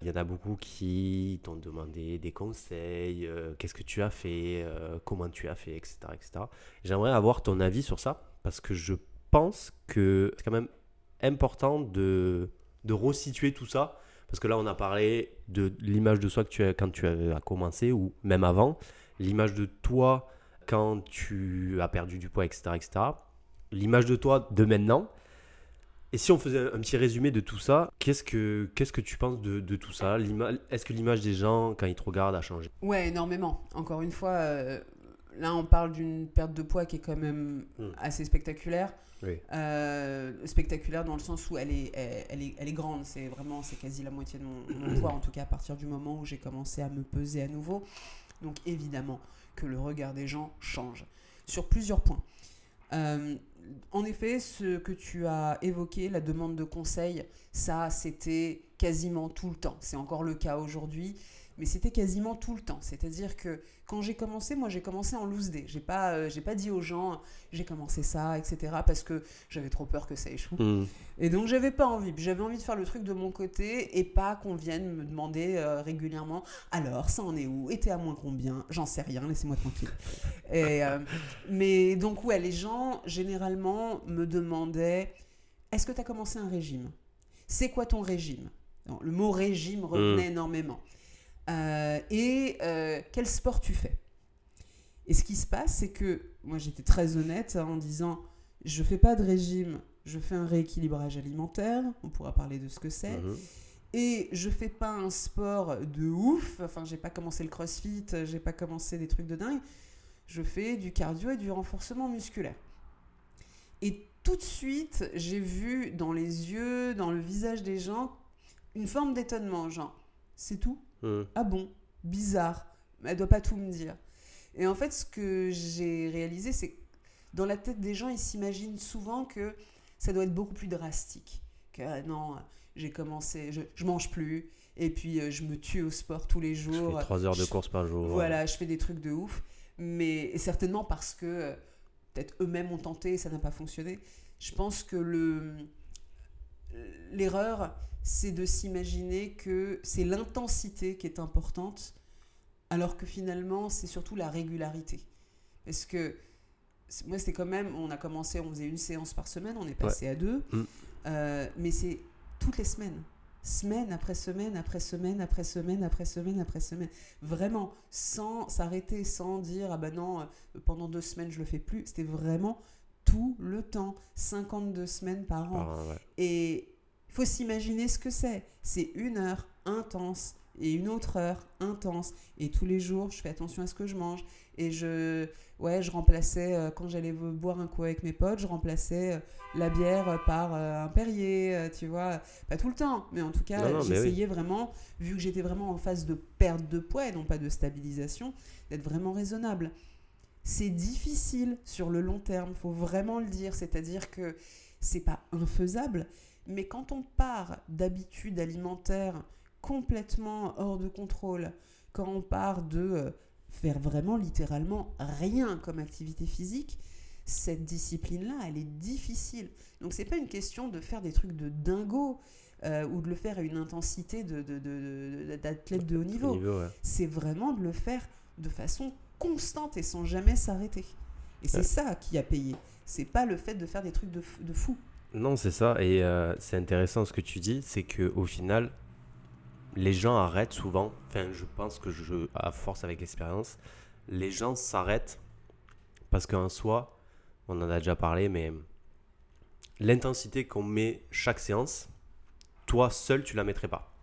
il y en a beaucoup qui t'ont demandé des conseils, qu'est-ce que tu as fait, comment tu as fait, etc. etc. J'aimerais avoir ton avis sur ça parce que je pense que c'est quand même important de, de resituer tout ça. Parce que là, on a parlé de l'image de soi que tu as quand tu as commencé ou même avant, l'image de toi quand tu as perdu du poids, etc. etc. L'image de toi de maintenant. Et si on faisait un petit résumé de tout ça, qu'est-ce que, qu'est-ce que tu penses de, de tout ça? Est-ce que l'image des gens, quand ils te regardent, a changé? Ouais, énormément. Encore une fois, euh, là, on parle d'une perte de poids qui est quand même hmm. assez spectaculaire. Euh, spectaculaire dans le sens où elle est, elle, est, elle est grande. C'est vraiment, c'est quasi la moitié de mon, poids, en tout cas à partir du moment où j'ai commencé à me peser à nouveau. Donc évidemment que le regard des gens change sur plusieurs points. Euh, en effet, ce que tu as évoqué, la demande de conseil, ça, c'était quasiment tout le temps. C'est encore le cas aujourd'hui mais c'était quasiment tout le temps. C'est-à-dire que quand j'ai commencé, moi j'ai commencé en loose day. J'ai pas, euh, j'ai pas dit aux gens j'ai commencé ça, etc. parce que j'avais trop peur que ça échoue. Hmm. Et donc j'avais pas envie. J'avais envie de faire le truc de mon côté et pas qu'on vienne me demander euh, régulièrement alors ça en est où? Et t'es à moins combien? J'en sais rien, laissez-moi tranquille. Et, euh, mais donc ouais, les gens généralement me demandaient est-ce que tu as commencé un régime? C'est quoi ton régime? Le mot régime revenait hmm. énormément. Euh, et euh, quel sport tu fais? Et ce qui se passe, c'est que moi j'étais très honnête en disant je fais pas de régime, je fais un rééquilibrage alimentaire, on pourra parler de ce que c'est. Mhm. Et je fais pas un sport de ouf, enfin j'ai pas commencé le crossfit, j'ai pas commencé des trucs de dingue. Je fais du cardio et du renforcement musculaire. Et tout de suite, j'ai vu dans les yeux, dans le visage des gens, une forme d'étonnement, genre, c'est tout Hmm. Ah bon Bizarre. Elle doit pas tout me dire. Et en fait, ce que j'ai réalisé, c'est que dans la tête des gens, ils s'imaginent souvent que ça doit être beaucoup plus drastique. Que ah non, j'ai commencé, je, je, mange plus, et puis euh, je me tue au sport tous les jours. Je fais 3 heures de course par jour. Voilà, je fais des trucs de ouf. Mais certainement parce que euh, peut-être eux-mêmes ont tenté et ça n'a pas fonctionné. Je pense que le l'erreur, c'est de s'imaginer que c'est l'intensité qui est importante, alors que finalement, c'est surtout la régularité. Parce que moi, c'était quand même, on a commencé, on faisait une séance par semaine, on est passé à deux, mm. euh, mais c'est toutes les semaines. Semaine après semaine, après semaine, après semaine, après semaine, après semaine. Vraiment, sans s'arrêter, sans dire, ah ben non, euh, pendant deux semaines, je le fais plus. C'était vraiment tout le temps, 52 semaines par an. Et faut s'imaginer ce que c'est. C'est une heure intense et une autre heure intense. Et tous les jours, je fais attention à ce que je mange. Et je, ouais, je remplaçais, euh, quand j'allais boire un coup avec mes potes, je remplaçais euh, la bière par euh, un Perrier, tu vois. Pas tout le temps, mais en tout cas, j'essayais vraiment, vu que j'étais vraiment en phase de perte de poids et non pas de stabilisation, d'être vraiment raisonnable. C'est difficile sur le long terme, faut vraiment le dire. C'est-à-dire que c'est pas infaisable, mais quand on part d'habitudes alimentaires complètement hors de contrôle, quand on part de euh, faire vraiment littéralement rien comme activité physique, cette discipline-là, elle est difficile. Donc c'est pas une question de faire des trucs de dingo euh, ou de le faire à une intensité d'athlète de, haut niveau. C'est vraiment de le faire de façon constante et sans jamais s'arrêter. Et c'est ça qui a payé. C'est pas le fait de faire des trucs de, de fou. Non, c'est ça. Et euh, c'est intéressant ce que tu dis, c'est que au final, les gens arrêtent souvent. Enfin, je pense que je, à force avec l'expérience, les gens s'arrêtent parce qu'en soi, on en a déjà parlé, mais l'intensité qu'on met chaque séance, toi seul, tu la mettrais pas.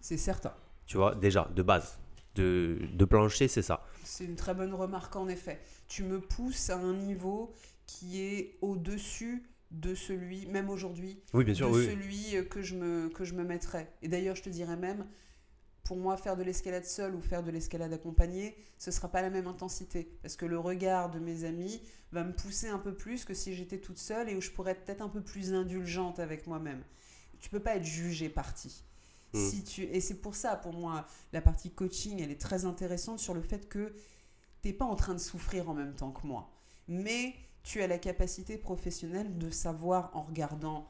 C'est certain. Tu vois, déjà, de base, de, de plancher, c'est ça. C'est une très bonne remarque en effet. Tu me pousses à un niveau qui est au-dessus de celui, même aujourd'hui, oui, bien sûr, de celui euh, que je, me, que je me mettrais. Et d'ailleurs, je te dirais même, pour moi, faire de l'escalade seule ou faire de l'escalade accompagnée, ce ne sera pas la même intensité. Parce que le regard de mes amis va me pousser un peu plus que si j'étais toute seule et où je pourrais être peut-être un peu plus indulgente avec moi-même. Tu peux pas être jugé partie. Hmm. Si tu... Et c'est pour ça, pour moi, la partie coaching, elle est très intéressante sur le fait que tu n'es pas en train de souffrir en même temps que moi. Mais tu as la capacité professionnelle de savoir en regardant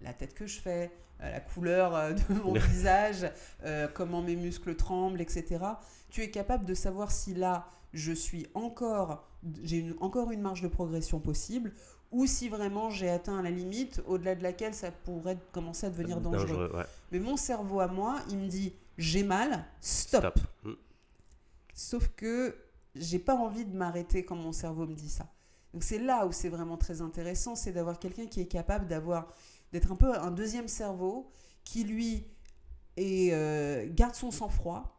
la tête que je fais, euh, la couleur euh, de mon visage, euh, comment mes muscles tremblent, etc. Tu es capable de savoir si là, je suis encore, j'ai encore une marge de progression possible, ou si vraiment j'ai atteint la limite au-delà de laquelle ça pourrait commencer à devenir dangereux. Mais mon cerveau à moi, il me dit j'ai mal, stop. Mm. Sauf que j'ai pas envie de m'arrêter quand mon cerveau me dit ça. Donc c'est là où c'est vraiment très intéressant, c'est d'avoir quelqu'un qui est capable d'avoir d'être un peu un deuxième cerveau qui lui est, euh, garde son sang-froid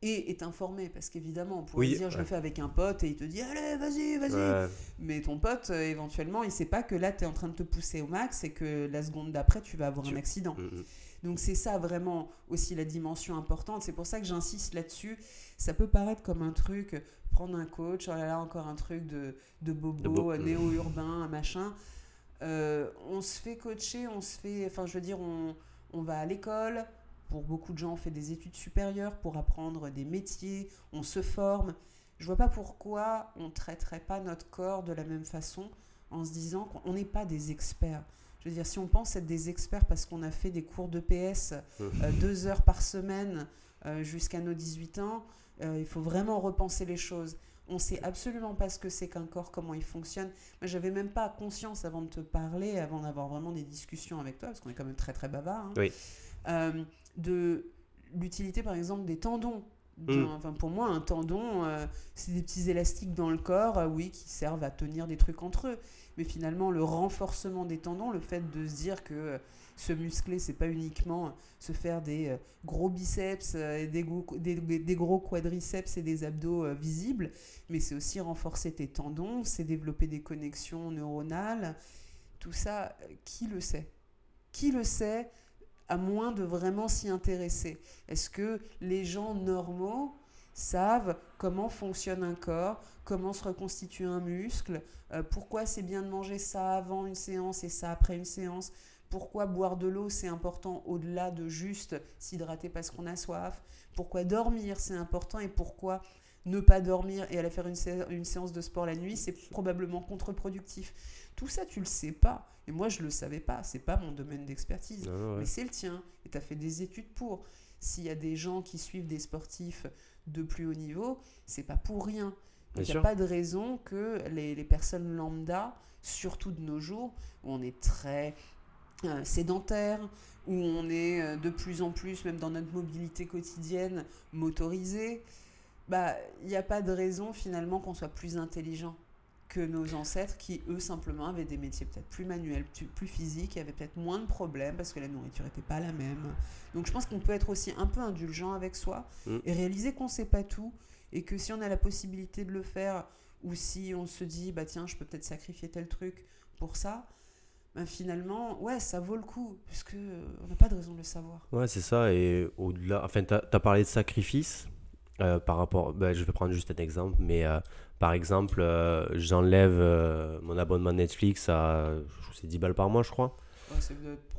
et est informé. Parce qu'évidemment on pourrait dire je le fais avec un pote et il te dit allez vas-y vas-y. Mais ton pote euh, éventuellement il sait pas que là tu es en train de te pousser au max et que la seconde d'après tu vas avoir un accident. Mm, mm. donc c'est ça vraiment aussi la dimension importante. C'est pour ça que j'insiste là-dessus ça peut paraître comme un truc prendre un coach oh là là encore un truc de, de bobo néo-urbain machin euh, on se fait coacher on se fait enfin je veux dire on, on va à l'école pour beaucoup de gens, on fait des études supérieures pour apprendre des métiers, on se forme. Je vois pas pourquoi on ne traiterait pas notre corps de la même façon en se disant qu'on n'est pas des experts. Je veux dire, si on pense être des experts parce qu'on a fait des cours de PS euh, deux heures par semaine euh, jusqu'à nos 18 ans, euh, il faut vraiment repenser les choses. On sait absolument pas ce que c'est qu'un corps, comment il fonctionne. Moi, j'avais même pas conscience avant de te parler, avant d'avoir vraiment des discussions avec toi, parce qu'on est quand même très très bavard. Hein. Oui de l'utilité par exemple des tendons. Mm. Enfin, pour moi, un tendon, euh, c'est des petits élastiques dans le corps, euh, oui, qui servent à tenir des trucs entre eux. Mais finalement, le renforcement des tendons, le fait de se dire que euh, se muscler, c'est pas uniquement se faire des gros biceps, des, gros, des, gros quadriceps et des abdos visibles, mais c'est aussi renforcer tes tendons, c'est développer des connexions neuronales. Tout ça, qui le sait? Qui le sait à moins de vraiment s'y intéresser? Est-ce que les gens normaux savent comment fonctionne un corps, comment se reconstitue un muscle, euh, pourquoi c'est bien de manger ça avant une séance et ça après une séance, pourquoi boire de l'eau c'est important au-delà de juste s'hydrater parce qu'on a soif, pourquoi dormir c'est important et pourquoi ne pas dormir et aller faire une, une séance de sport la nuit c'est probablement contre-productif. Tout ça, tu le sais pas. Et moi, je le savais pas. C'est pas mon domaine d'expertise. Mais c'est le tien. Et tu as fait des études pour. S'il y a des gens qui suivent des sportifs de plus haut niveau, c'est pas pour rien. Il n'y a pas de raison que les, les, personnes lambda, surtout de nos jours, où on est très euh, sédentaire, où on est euh, de plus en plus, même dans notre mobilité quotidienne, motorisé, bah, il n'y a pas de raison finalement qu'on soit plus intelligent que nos ancêtres qui, eux, simplement avaient des métiers peut-être plus manuels, plus, physiques, et avaient peut-être moins de problèmes parce que la nourriture n'était pas la même. Donc je pense qu'on peut être aussi un peu indulgent avec soi mm. et réaliser qu'on ne sait pas tout et que si on a la possibilité de le faire ou si on se dit, bah tiens, je peux peut-être sacrifier tel truc pour ça, ben finalement, ouais, ça vaut le coup, puisque on n'a pas de raison de le savoir. Ouais, c'est ça, et au-delà, enfin, tu as, parlé de sacrifice, euh, par rapport, ben, je vais prendre juste un exemple, mais euh, par exemple, euh, j'enlève euh, mon abonnement Netflix à c'est 10 balles par mois, je crois.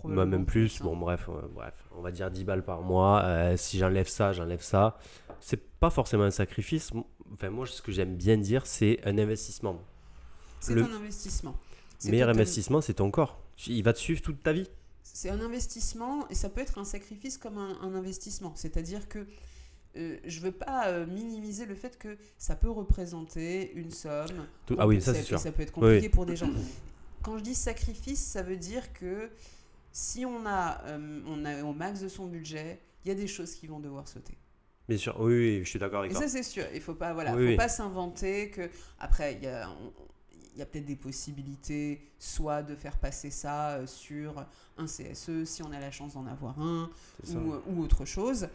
Ouais, même plus. Bon, bref, bref, on va dire 10 balles par mois. Euh, si j'enlève ça, j'enlève ça. C'est pas forcément un sacrifice. Enfin, moi, ce que j'aime bien dire, c'est un investissement. C'est un investissement. Le meilleur investissement, c'est ton corps. Il va te suivre toute ta vie. C'est un investissement et ça peut être un sacrifice comme un investissement. C'est-à-dire que euh, je ne veux pas euh, minimiser le fait que ça peut représenter une somme. Ah oui, ça c'est sûr. Ça peut être compliqué pour des gens. Quand je dis sacrifice, ça veut dire que si on a, euh, on a au max de son budget, il y a des choses qui vont devoir sauter. Bien sûr, oui, je suis d'accord avec toi. Et ça c'est sûr, il faut pas, voilà, faut pas s'inventer que après il y a, il y a peut-être des possibilités, soit de faire passer ça sur un CSE si on a la chance d'en avoir un, ou, ou, autre chose.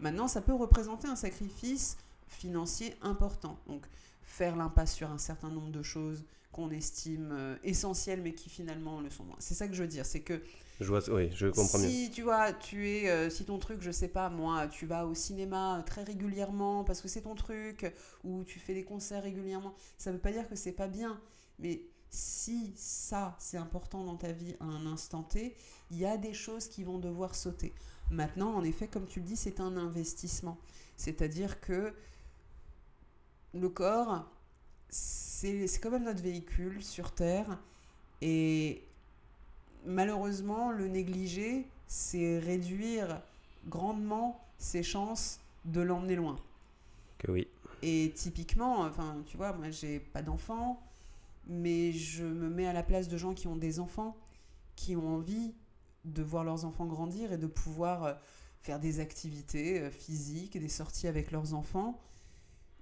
Maintenant, ça peut représenter un sacrifice financier important. Donc, faire l'impasse sur un certain nombre de choses qu'on estime euh, essentielles, mais qui finalement le sont moins. C'est ça que je veux dire. C'est que. Je vois, oui, je comprends si, tu vois, tu es, euh, si ton truc, je sais pas, moi, tu vas au cinéma très régulièrement parce que c'est ton truc, ou tu fais des concerts régulièrement, ça veut pas dire que c'est pas bien. Mais si ça, c'est important dans ta vie à un instant T, il y a des choses qui vont devoir sauter. Maintenant, en effet, comme tu le dis, c'est un investissement. C'est-à-dire que le corps, c'est quand même notre véhicule sur Terre. Et malheureusement, le négliger, c'est réduire grandement ses chances de l'emmener loin. Que oui. Et typiquement, enfin, tu vois, moi, j'ai pas d'enfants, mais je me mets à la place de gens qui ont des enfants, qui ont envie de voir leurs enfants grandir et de pouvoir euh, faire des activités euh, physiques, des sorties avec leurs enfants.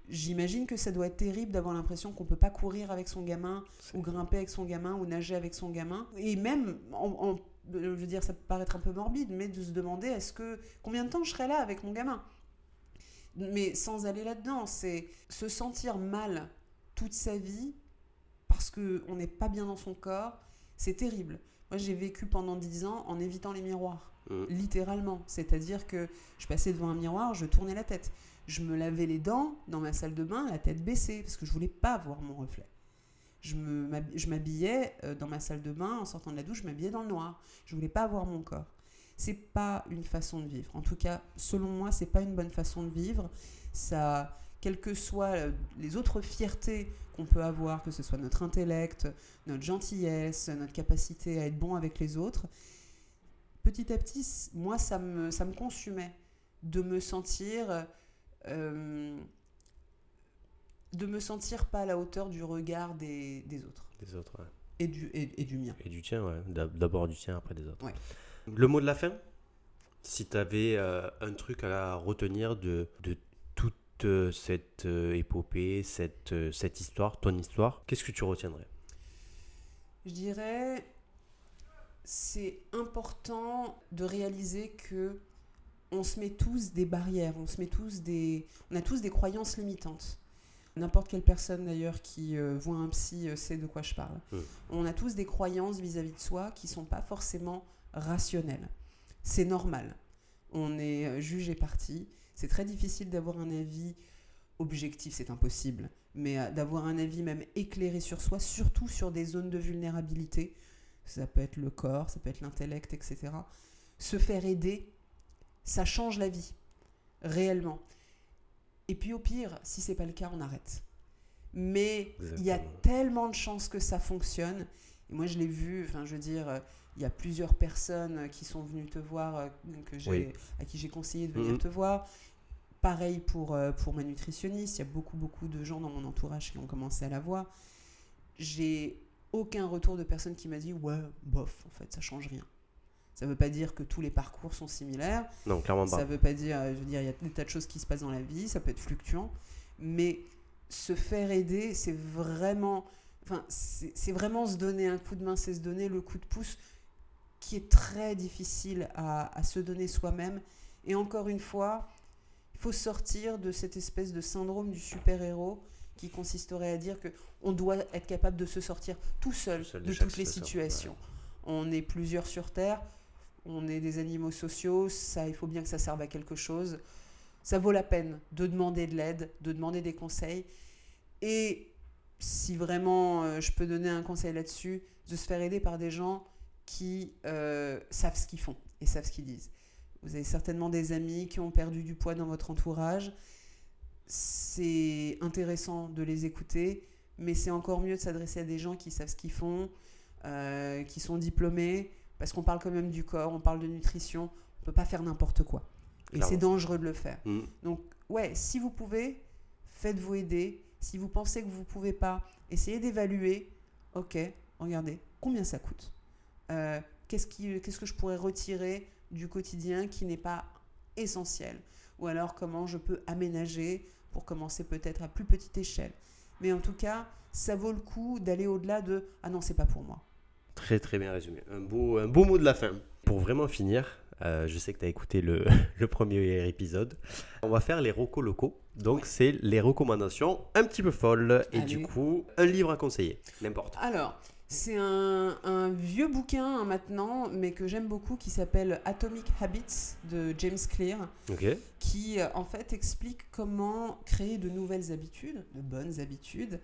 J'imagine que ça doit être terrible d'avoir l'impression qu'on peut pas courir avec son gamin, ou grimper avec son gamin, ou nager avec son gamin. Et même, en, je veux dire, ça peut paraître un peu morbide, mais de se demander est-ce que combien de temps je serai là avec mon gamin? Mais sans aller là-dedans, c'est se sentir mal toute sa vie parce qu'on n'est pas bien dans son corps, c'est terrible. Moi, j'ai vécu pendant 10 ans en évitant les miroirs, mm. littéralement. C'est-à-dire que je passais devant un miroir, je tournais la tête. Je me lavais les dents dans ma salle de bain, la tête baissée, parce que je voulais pas voir mon reflet. Je m'habillais euh, dans ma salle de bain, en sortant de la douche, je m'habillais dans le noir. Je voulais pas voir mon corps. C'est pas une façon de vivre. En tout cas, selon moi, c'est pas une bonne façon de vivre. Ça, quelles que soient euh, les autres fiertés qu'on peut avoir, que ce soit notre intellect, notre gentillesse, notre capacité à être bon avec les autres, petit à petit, moi, ça me, ça me consumait de me sentir... Euh, de me sentir pas à la hauteur du regard des, des autres. Des autres, ouais. Et du, et, du mien. Et du tien, ouais. D'abord du tien, après des autres. Ouais. Le mot de la fin? Si tu avais euh, un truc à retenir de, de toute cette euh, épopée, cette, cette histoire, ton histoire, qu'est-ce que tu retiendrais? Je dirais, c'est important de réaliser que on se met tous des barrières, on se met tous des, on a tous des croyances limitantes. N'importe quelle personne d'ailleurs qui euh, voit un psy sait de quoi je parle. Mmh. On a tous des croyances vis-à-vis de soi qui sont pas forcément rationnelles. C'est normal. On est jugé parti c'est très difficile d'avoir un avis objectif, c'est impossible, mais euh, d'avoir un avis même éclairé sur soi, surtout sur des zones de vulnérabilité. Ça peut être le corps, ça peut être l'intellect, etc. Se faire aider, ça change la vie, réellement. Et puis au pire, si c'est pas le cas, on arrête. Mais il y a tellement de chances que ça fonctionne. Et moi, je l'ai vu, enfin, je veux dire, il y a plusieurs personnes qui sont venues te voir, euh, à qui j'ai conseillé de venir mhm. te voir. Pareil pour, euh, pour ma nutritionniste, il y a beaucoup, beaucoup de gens dans mon entourage qui ont commencé à la voir. J'ai aucun retour de personne qui m'a dit ouais, bof, en fait, ça change rien. Ça ne veut pas dire que tous les parcours sont similaires. Non, clairement pas. Ça ne veut pas dire, je veux dire, il y a des tas de choses qui se passent dans la vie, ça peut être fluctuant, mais se faire aider, c'est vraiment, enfin, c'est vraiment se donner un coup de main, c'est se donner le coup de pouce qui est très difficile à, à se donner soi-même. Et encore une fois, il faut sortir de cette espèce de syndrome du super-héros qui consisterait à dire que on doit être capable de se sortir tout seul, de, toutes les situations. On est plusieurs sur Terre, on est des animaux sociaux, ça, il faut bien que ça serve à quelque chose. Ça vaut la peine de demander de l'aide, de demander des conseils. Et si vraiment euh, je peux donner un conseil là-dessus, de se faire aider par des gens qui euh, savent ce qu'ils font et savent ce qu'ils disent. Vous avez certainement des amis qui ont perdu du poids dans votre entourage. C'est intéressant de les écouter, mais c'est encore mieux de s'adresser à des gens qui savent ce qu'ils font, euh, qui sont diplômés, parce qu'on parle quand même du corps, on parle de nutrition, on ne peut pas faire n'importe quoi. Et c'est dangereux de le faire. Mm. Donc, ouais, si vous pouvez, faites-vous aider. Si vous pensez que vous ne pouvez pas, essayez d'évaluer, ok, regardez, combien ça coûte euh, qu'est-ce, qu'est-ce que je pourrais retirer du quotidien qui n'est pas essentiel? Ou alors comment je peux aménager pour commencer peut-être à plus petite échelle? Mais en tout cas, ça vaut le coup d'aller au-delà de ah non, c'est pas pour moi. Très très bien résumé. Un beau, un beau mot de la fin. Pour vraiment finir, euh, je sais que tu as écouté le, le, premier épisode. On va faire les recos locaux. Donc, c'est les recommandations un petit peu folles. Et du coup, un livre à conseiller. N'importe. Alors, c'est un, vieux bouquin hein, maintenant, mais que j'aime beaucoup, qui s'appelle Atomic Habits de James Clear, qui euh, en fait explique comment créer de nouvelles habitudes, de bonnes habitudes,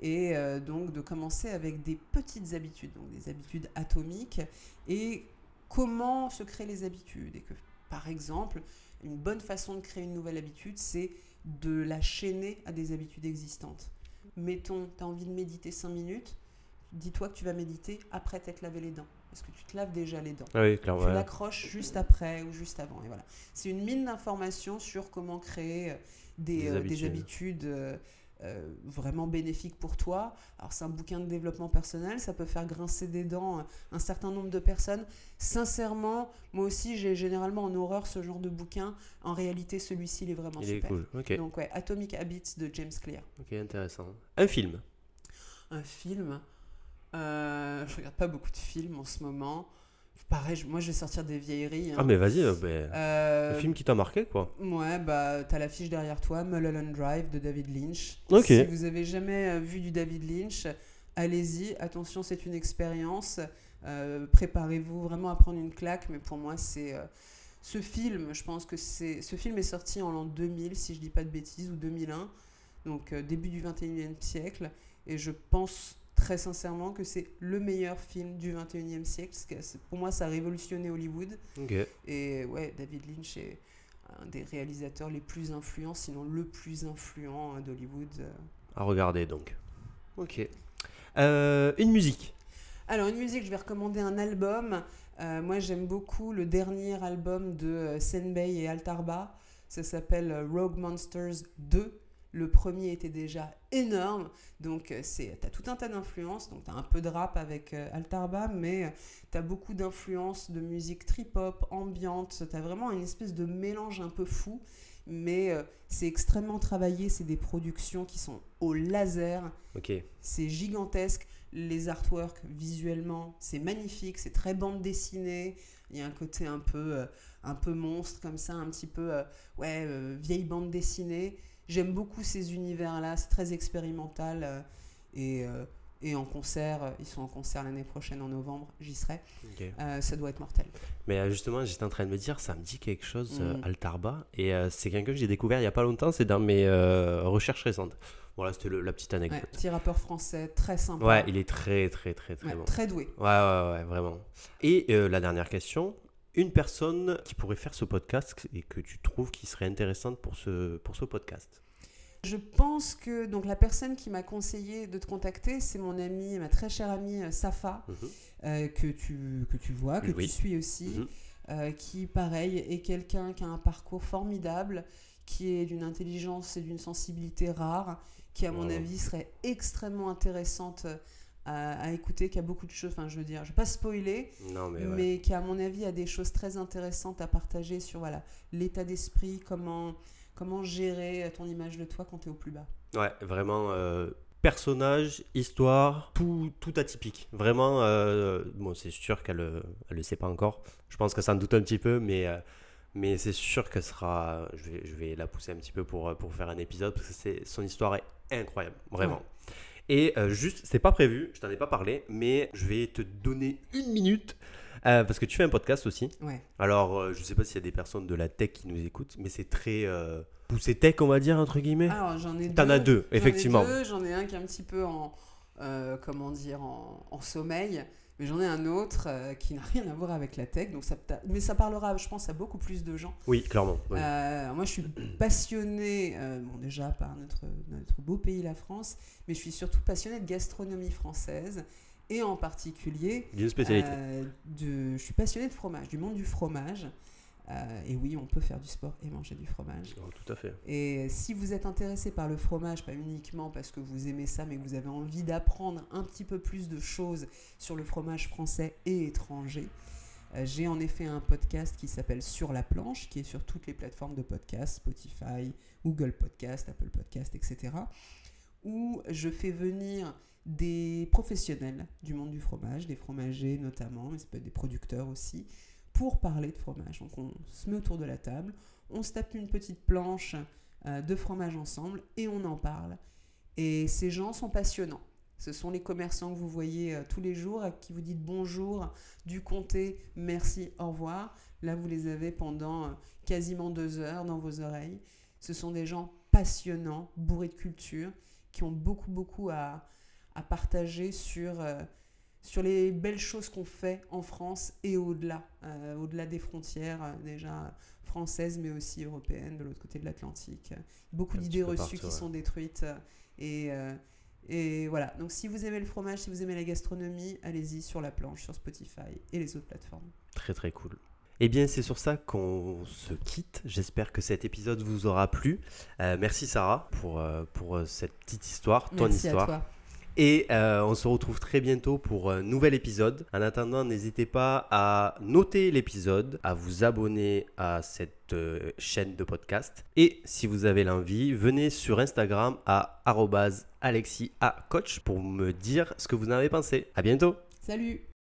et euh, donc de commencer avec des petites habitudes, donc des habitudes atomiques, et comment se créer les habitudes. Et que, par exemple, une bonne façon de créer une nouvelle habitude, c'est de la chaîner à des habitudes existantes. Mettons, tu as envie de méditer 5 minutes, dis-toi que tu vas méditer après t'être lavé les dents. Parce que tu te laves déjà les dents. Ah oui, tu l'accroches juste après ou juste avant. Et voilà. C'est une mine d'informations sur comment créer euh, des, des euh, habitudes, euh, vraiment bénéfiques pour toi. Alors c'est un bouquin de développement personnel, ça peut faire grincer des dents un certain nombre de personnes. Sincèrement, moi aussi j'ai généralement en horreur ce genre de bouquin. En réalité, celui-ci il est vraiment il super. Est cool. Donc ouais, Atomic Habits de James Clear. Ok, intéressant. Un film. Un film. Euh, je regarde pas beaucoup de films en ce moment. Pareil, moi je vais sortir des vieilleries. Hein. Ah, mais vas-y, ben, le film qui t'a marqué, quoi. Ouais, bah, t'as l'affiche derrière toi, Mulholland Drive de David Lynch. Ok. Si vous avez jamais vu du David Lynch, allez-y. Attention, c'est une expérience. Préparez-vous vraiment à prendre une claque, mais pour moi, c'est ce film, je pense que c'est. Ce film est sorti en l'an 2000, si je dis pas de bêtises, ou 2001, donc euh, début du 21e siècle. Et je pense très sincèrement que c'est le meilleur film du 21e siècle. Parce que pour moi, ça a révolutionné Hollywood. Et ouais, David Lynch est un des réalisateurs les plus influents, sinon le plus influent hein, d'Hollywood. Euh. À regarder donc. Ok. Euh, une musique. Alors, une musique, je vais recommander un album. Euh, moi, j'aime beaucoup le dernier album de euh, Senbei et Altarba. Ça s'appelle euh, Rogue Monsters 2. Le premier était déjà énorme, donc tu as tout un tas d'influences. Donc tu as un peu de rap avec Altarba, mais tu as beaucoup d'influences de musique trip-hop, ambiante. Tu as vraiment une espèce de mélange un peu fou, mais c'est extrêmement travaillé. C'est des productions qui sont au laser. Ok. C'est gigantesque les artworks visuellement, c'est magnifique, c'est très bande dessinée. Il y a un côté un peu, euh, un peu monstre comme ça, un petit peu euh, ouais, euh, vieille bande dessinée. J'aime beaucoup ces univers-là, c'est très expérimental. et, et en concert, ils sont en concert l'année prochaine en novembre, j'y serai. ça doit être mortel. Mais justement, j'étais en train de me dire, ça me dit quelque chose, mm. Altarba. Et c'est quelqu'un que j'ai découvert il n'y a pas longtemps, c'est dans mes recherches récentes. Voilà, c'était la petite anecdote. Ouais, petit rappeur français, très sympa. Ouais, il est très, très, très, très bon. Très doué. Ouais, ouais, ouais, vraiment. Et euh, la dernière question, une personne qui pourrait faire ce podcast et que tu trouves qui serait intéressante pour ce, pour ce podcast je pense que donc la personne qui m'a conseillé de te contacter, c'est mon amie, ma très chère amie euh, Safa, mhm. euh, que, tu, que tu vois, que tu suis aussi, mhm. qui, pareil, est quelqu'un qui a un parcours formidable, qui est d'une intelligence et d'une sensibilité rare, qui à mon avis serait extrêmement intéressante euh, à, écouter, qui a beaucoup de choses, enfin je veux dire, je ne vais pas spoiler, mais, qui à mon avis a des choses très intéressantes à partager sur voilà l'état d'esprit, comment, comment gérer ton image de toi quand tu es au plus bas. Ouais, vraiment, euh, personnage, histoire, tout, tout atypique. Vraiment, euh, bon c'est sûr qu'elle ne le sait pas encore, je pense que ça en doute un petit peu, mais... mais c'est sûr que sera. Je vais, je vais la pousser un petit peu pour, pour faire un épisode parce que son histoire est incroyable, vraiment. Et euh, juste, c'est pas prévu, je t'en ai pas parlé, mais je vais te donner une minute euh, parce que tu fais un podcast aussi. Ouais. Alors, euh, je sais pas s'il y a des personnes de la tech qui nous écoutent, mais c'est très poussé tech, on va dire, entre guillemets. Alors, j'en ai T'en as deux, effectivement. J'en ai, ai, un qui est un petit peu en, comment dire, en, en sommeil. Mais j'en ai un autre euh, qui n'a rien à voir avec la tech, donc ça, mais ça parlera, je pense, à beaucoup plus de gens. Oui, clairement. Euh, moi, je suis passionnée, euh, bon, déjà par notre, notre beau pays, la France, mais je suis surtout passionnée de gastronomie française et en particulier. D'une spécialité. de, je suis passionnée de fromage, du monde du fromage. Euh, et oui, on peut faire du sport et manger du fromage. Oh, tout à fait. Et si vous êtes intéressé par le fromage, pas uniquement parce que vous aimez ça, mais que vous avez envie d'apprendre un petit peu plus de choses sur le fromage français et étranger, euh, j'ai en effet un podcast qui s'appelle Sur la planche, qui est sur toutes les plateformes de podcast, Spotify, Google Podcast, Apple Podcast, etc. Où je fais venir des professionnels du monde du fromage, des fromagers notamment, mais ça peut être des producteurs aussi, pour parler de fromage. Donc on se met autour de la table, on se tape une petite planche euh, de fromage ensemble et on en parle. Et ces gens sont passionnants. Ce sont les commerçants que vous voyez euh, tous les jours, à qui vous dites bonjour, du comté, merci, au revoir. Là, vous les avez pendant euh, quasiment deux heures dans vos oreilles. Ce sont des gens passionnants, bourrés de culture, qui ont beaucoup, beaucoup à, partager sur sur les belles choses qu'on fait en France et au-delà, euh, au-delà des frontières euh, déjà françaises mais aussi européennes de l'autre côté de l'Atlantique. Beaucoup d'idées reçues qui sont détruites euh, et, et voilà. Donc si vous aimez le fromage, si vous aimez la gastronomie, allez-y sur la planche, sur Spotify et les autres plateformes. Très très cool. Eh bien, c'est sur ça qu'on se quitte. J'espère que cet épisode vous aura plu. merci Sarah pour, pour cette petite histoire, ton histoire. À toi. Et euh, on se retrouve très bientôt pour un nouvel épisode. En attendant, n'hésitez pas à noter l'épisode, à vous abonner à cette euh, chaîne de podcast. Et si vous avez l'envie, venez sur Instagram à alexiacoach pour me dire ce que vous en avez pensé. À bientôt. Salut